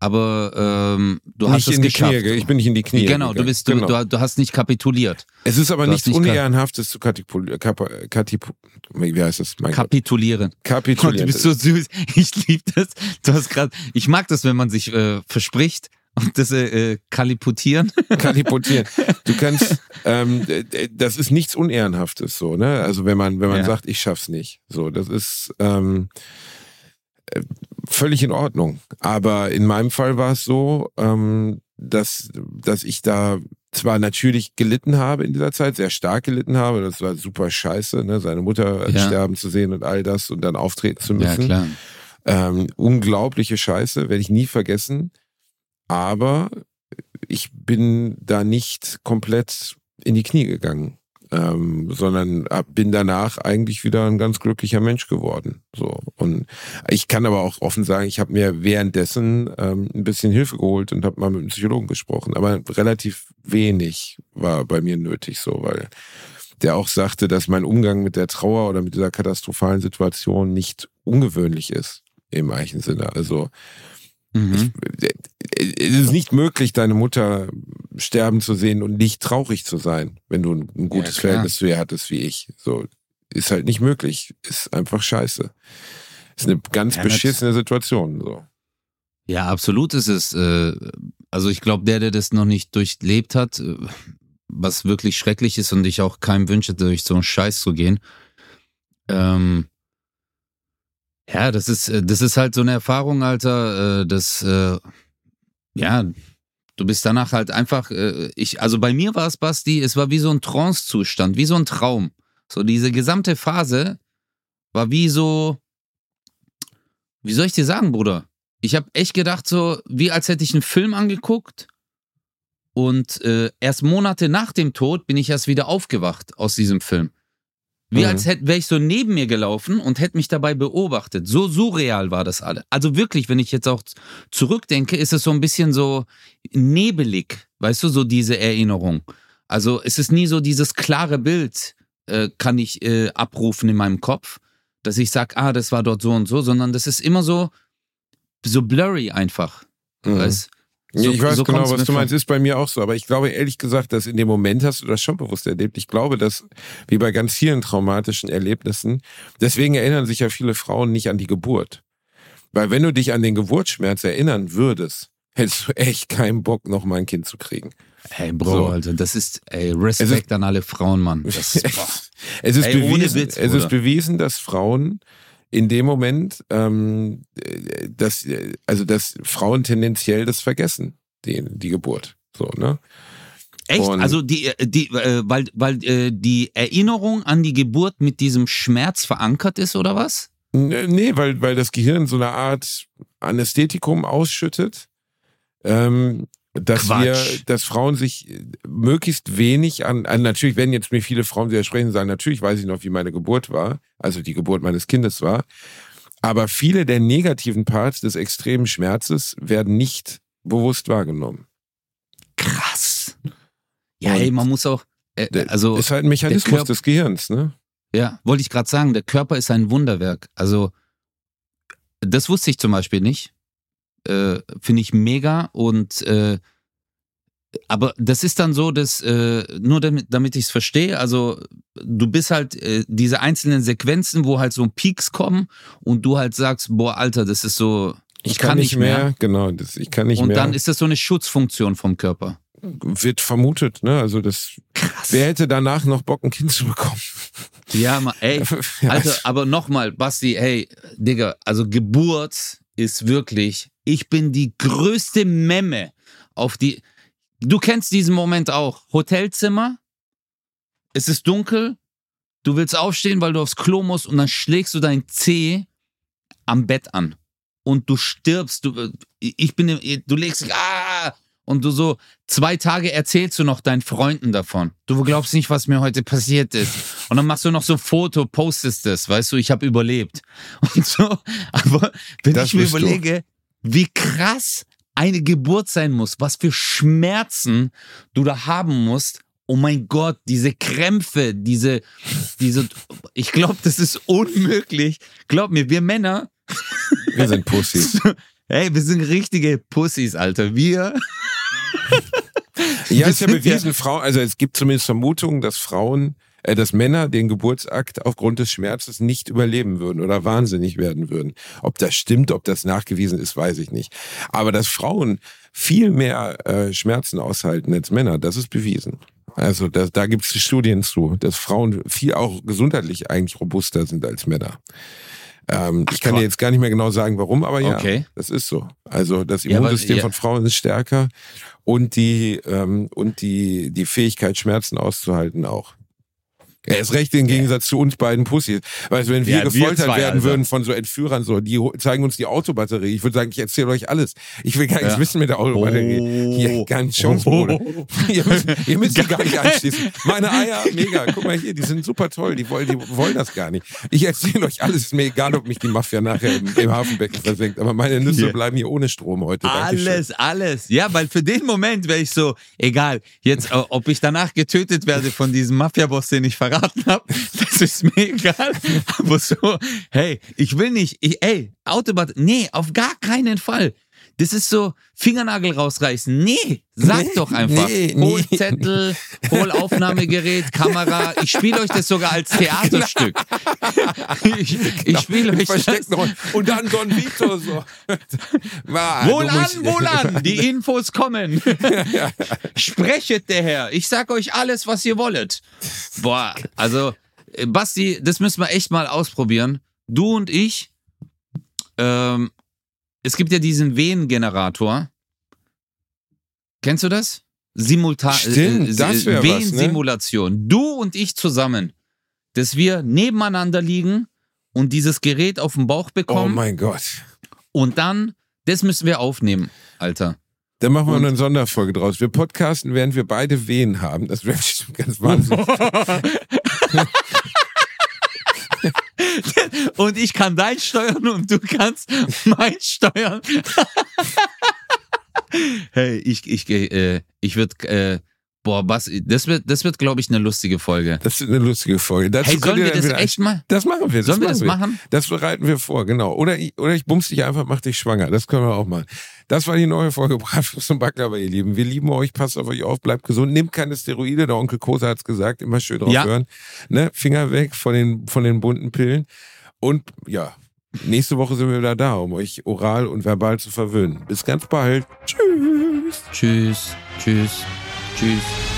aber ähm, du nicht hast es geschafft. Knie, ich bin nicht in die Knie. Genau, gegangen. du bist, du, genau. du, du, hast nicht kapituliert. Es ist aber du nichts nicht Unehrenhaftes zu kapitulieren. Wie heißt das? Mein Kapitulieren. Gott. Kapitulieren. du bist so süß. Ich liebe das. Du hast gerade, ich mag das, wenn man sich äh, verspricht und das äh, kaliputieren. Kaliputieren. Du kannst, ähm, das ist nichts Unehrenhaftes so, ne? Also wenn man, wenn man ja. sagt, ich schaff's nicht. So, das ist ähm, äh, völlig in Ordnung. Aber in meinem Fall war es so, ähm, dass, dass ich da zwar natürlich gelitten habe in dieser Zeit, sehr stark gelitten habe, das war super scheiße, ne? seine Mutter ja. sterben zu sehen und all das und dann auftreten zu müssen. Ja, klar. Ähm, unglaubliche Scheiße, werde ich nie vergessen. Aber ich bin da nicht komplett in die Knie gegangen, ähm, sondern bin danach eigentlich wieder ein ganz glücklicher Mensch geworden. So und ich kann aber auch offen sagen, ich habe mir währenddessen ähm, ein bisschen Hilfe geholt und habe mal mit einem Psychologen gesprochen, aber relativ wenig war bei mir nötig, so weil der auch sagte, dass mein Umgang mit der Trauer oder mit dieser katastrophalen Situation nicht ungewöhnlich ist im eigentlichen Sinne. Also Mhm. Ich, es ist nicht möglich, deine Mutter sterben zu sehen und nicht traurig zu sein, wenn du ein gutes ja, Verhältnis zu ihr hattest wie ich. So ist halt nicht möglich. Ist einfach scheiße. Ist eine ganz ja, beschissene Situation. So. Ja, absolut ist es. Äh, also ich glaube, der, der das noch nicht durchlebt hat, äh, was wirklich schrecklich ist und ich auch keinem wünsche, durch so einen Scheiß zu gehen, ähm, ja, das ist, äh, das ist halt so eine Erfahrung, Alter, äh, das, äh, ja, du bist danach halt einfach, ich, also bei mir war es, Basti, es war wie so ein Trance-Zustand, wie so ein Traum. So diese gesamte Phase war wie so, wie soll ich dir sagen, Bruder? Ich habe echt gedacht, so, wie als hätte ich einen Film angeguckt und äh, erst Monate nach dem Tod bin ich erst wieder aufgewacht aus diesem Film. Wie mhm. als wäre ich so neben mir gelaufen und hätte mich dabei beobachtet. So surreal war das alle. Also wirklich, wenn ich jetzt auch zurückdenke, ist es so ein bisschen so nebelig, weißt du, so diese Erinnerung. Also es ist nie so dieses klare Bild, äh, kann ich äh, abrufen in meinem Kopf, dass ich sage, ah, das war dort so und so, sondern das ist immer so, so blurry einfach. Mhm. Weißt? So, ich weiß so genau, was du meinst, ist bei mir auch so. Aber ich glaube ehrlich gesagt, dass in dem Moment hast du das schon bewusst erlebt. Ich glaube, dass, wie bei ganz vielen traumatischen Erlebnissen, deswegen erinnern sich ja viele Frauen nicht an die Geburt. Weil wenn du dich an den Geburtsschmerz erinnern würdest, hättest du echt keinen Bock, noch mal ein Kind zu kriegen. Hey, Bro, So. Alter, das ist, ey, Respekt an alle Frauen, Mann. Das ist, boah. Es ist, Ey, bewiesen, Witz, es ist bewiesen, dass Frauen in dem Moment, ähm, äh, dass, also dass Frauen tendenziell das vergessen, die, die Geburt. So, ne? Echt? Und- also die, die, äh, weil, weil äh, die Erinnerung an die Geburt mit diesem Schmerz verankert ist, oder was? Nee, weil, weil das Gehirn so eine Art Anästhetikum ausschüttet, ähm, dass Quatsch. wir, dass Frauen sich möglichst wenig an, an, natürlich werden jetzt mir viele Frauen widersprechen und sagen, natürlich weiß ich noch, wie meine Geburt war, also die Geburt meines Kindes war, aber viele der negativen Parts des extremen Schmerzes werden nicht bewusst wahrgenommen. Krass. Ja, Und ey, man muss auch, äh, also, ist halt ein Mechanismus Körper- des Gehirns, ne? ja, wollte ich gerade sagen, der Körper ist ein Wunderwerk. Also, das wusste ich zum Beispiel nicht. Äh, Finde ich mega und äh, aber das ist dann so, dass äh, nur damit, damit ich es verstehe, also du bist halt äh, diese einzelnen Sequenzen, wo halt so Peaks kommen und du halt sagst, boah, Alter, das ist so, ich, kann, nicht mehr. genau, das, ich kann nicht und mehr. dann ist das so eine Schutzfunktion vom Körper. wird vermutet, ne? Also das, Krass. wer hätte danach noch Bock, ein Kind zu bekommen? Ja, ma, ey, Ja, Alter, aber nochmal, Basti, hey, Digga, also Geburt ist wirklich, ich bin die größte Memme auf die. Du kennst diesen Moment auch. Hotelzimmer, es ist dunkel, du willst aufstehen, weil du aufs Klo musst und dann schlägst du dein Zeh am Bett an. Und du stirbst, du, ich bin, du legst dich, ah, und du so, zwei Tage erzählst du noch deinen Freunden davon. Du glaubst nicht, was mir heute passiert ist. Und dann machst du noch so ein Foto, postest es, weißt du, ich habe überlebt. Und so, aber wenn Das ich mir überlege, wie krass eine Geburt sein muss, was für Schmerzen du da haben musst. Oh mein Gott, diese Krämpfe, diese, diese, ich glaube, das ist unmöglich. Glaub mir, wir Männer, Wir sind Pussys. hey, wir sind richtige Pussys, Alter. Wir, Ja, ist ja Wir sind ja- bewiesen, Frauen, also es gibt zumindest Vermutungen, dass Frauen, dass Männer den Geburtsakt aufgrund des Schmerzes nicht überleben würden oder wahnsinnig werden würden. Ob das stimmt, ob das nachgewiesen ist, weiß ich nicht. Aber dass Frauen viel mehr äh, Schmerzen aushalten als Männer, das ist bewiesen. Also da, da gibt es Studien zu, dass Frauen viel auch gesundheitlich eigentlich robuster sind als Männer. Ähm, ich kann dir jetzt gar nicht mehr genau sagen, warum, aber ja, Okay. das ist so. Also das Ja, aber- Immunsystem ja. von Frauen ist stärker und die ähm, und die die Fähigkeit Schmerzen auszuhalten auch. Er ist recht im Gegensatz zu uns beiden Pussys. Weißt du, wenn wir Ja, wir gefoltert zwei, werden Alter. würden von so Entführern, so, die zeigen uns die Autobatterie. Ich würde sagen, ich erzähle euch alles. Ich will gar nichts Ja. wissen mit der Autobatterie. Oh. Hier, keine Chance, Bruder. ihr müsst, ihr müsst die gar nicht anschließen. Meine Eier, mega. Guck mal hier, die sind super toll. Die wollen, die wollen das gar nicht. Ich erzähle euch alles. Ist mir egal, ob mich die Mafia nachher im, im Hafenbecken versenkt. Aber meine Nüsse Hier. bleiben hier ohne Strom heute. Dankeschön. Alles, alles. Ja, weil für den Moment wäre ich so, egal, jetzt, äh, ob ich danach getötet werde von diesem Mafia-Boss, den ich verraten habe, das ist mir egal. Aber so, hey, ich will nicht, ich, ey, Autobahn, nee, auf gar keinen Fall. Das ist so, Fingernagel rausreißen. Nee, sag Nee, doch einfach. nee, hol nee. Zettel, hol Aufnahmegerät, Kamera. Ich spiele euch das sogar als Theaterstück. Ich, ich spiele euch das. Rollen. Und dann Don Vito so. Du Wohlan, musst- wohlan, die Infos kommen. Sprechet der Herr. Ich sag euch alles, was ihr wollet. Boah, also, äh, Basti, das müssen wir echt mal ausprobieren. Du und ich, ähm, es gibt ja diesen Venengenerator. Kennst du das? Simultan. Stimmt, das wär was, ne? Du und ich zusammen. Dass wir nebeneinander liegen und dieses Gerät auf den Bauch Oh bekommen. mein Gott. Und dann, das müssen wir aufnehmen, Alter. Dann machen wir Und- eine Sonderfolge draus. Wir podcasten, während wir beide Wehen haben. Das wäre bestimmt ganz wahnsinnig. Und ich kann dein steuern und du kannst mein steuern. hey, ich, ich, äh, ich würde, äh, Boah, Basti, das wird, das wird, glaube ich, eine lustige Folge. Das ist eine lustige Folge. Dazu Hey, sollen wir das echt mal? Das machen wir. Das Sollen wir das machen machen? Das bereiten wir vor, genau. Oder ich, oder ich bumst dich einfach, mach dich schwanger. Das können wir auch machen. Das war die neue Folge Bratwurst und Baklava, ihr Lieben. Wir lieben euch, passt auf euch auf, bleibt gesund, nehmt keine Steroide. Der Onkel Kosa hat's gesagt, immer schön drauf Ja. hören. Ne? Finger weg von den, von den bunten Pillen. Und ja, nächste Woche sind wir wieder da, um euch oral und verbal zu verwöhnen. Bis ganz bald. Tschüss. Tschüss, tschüss, Tschüss.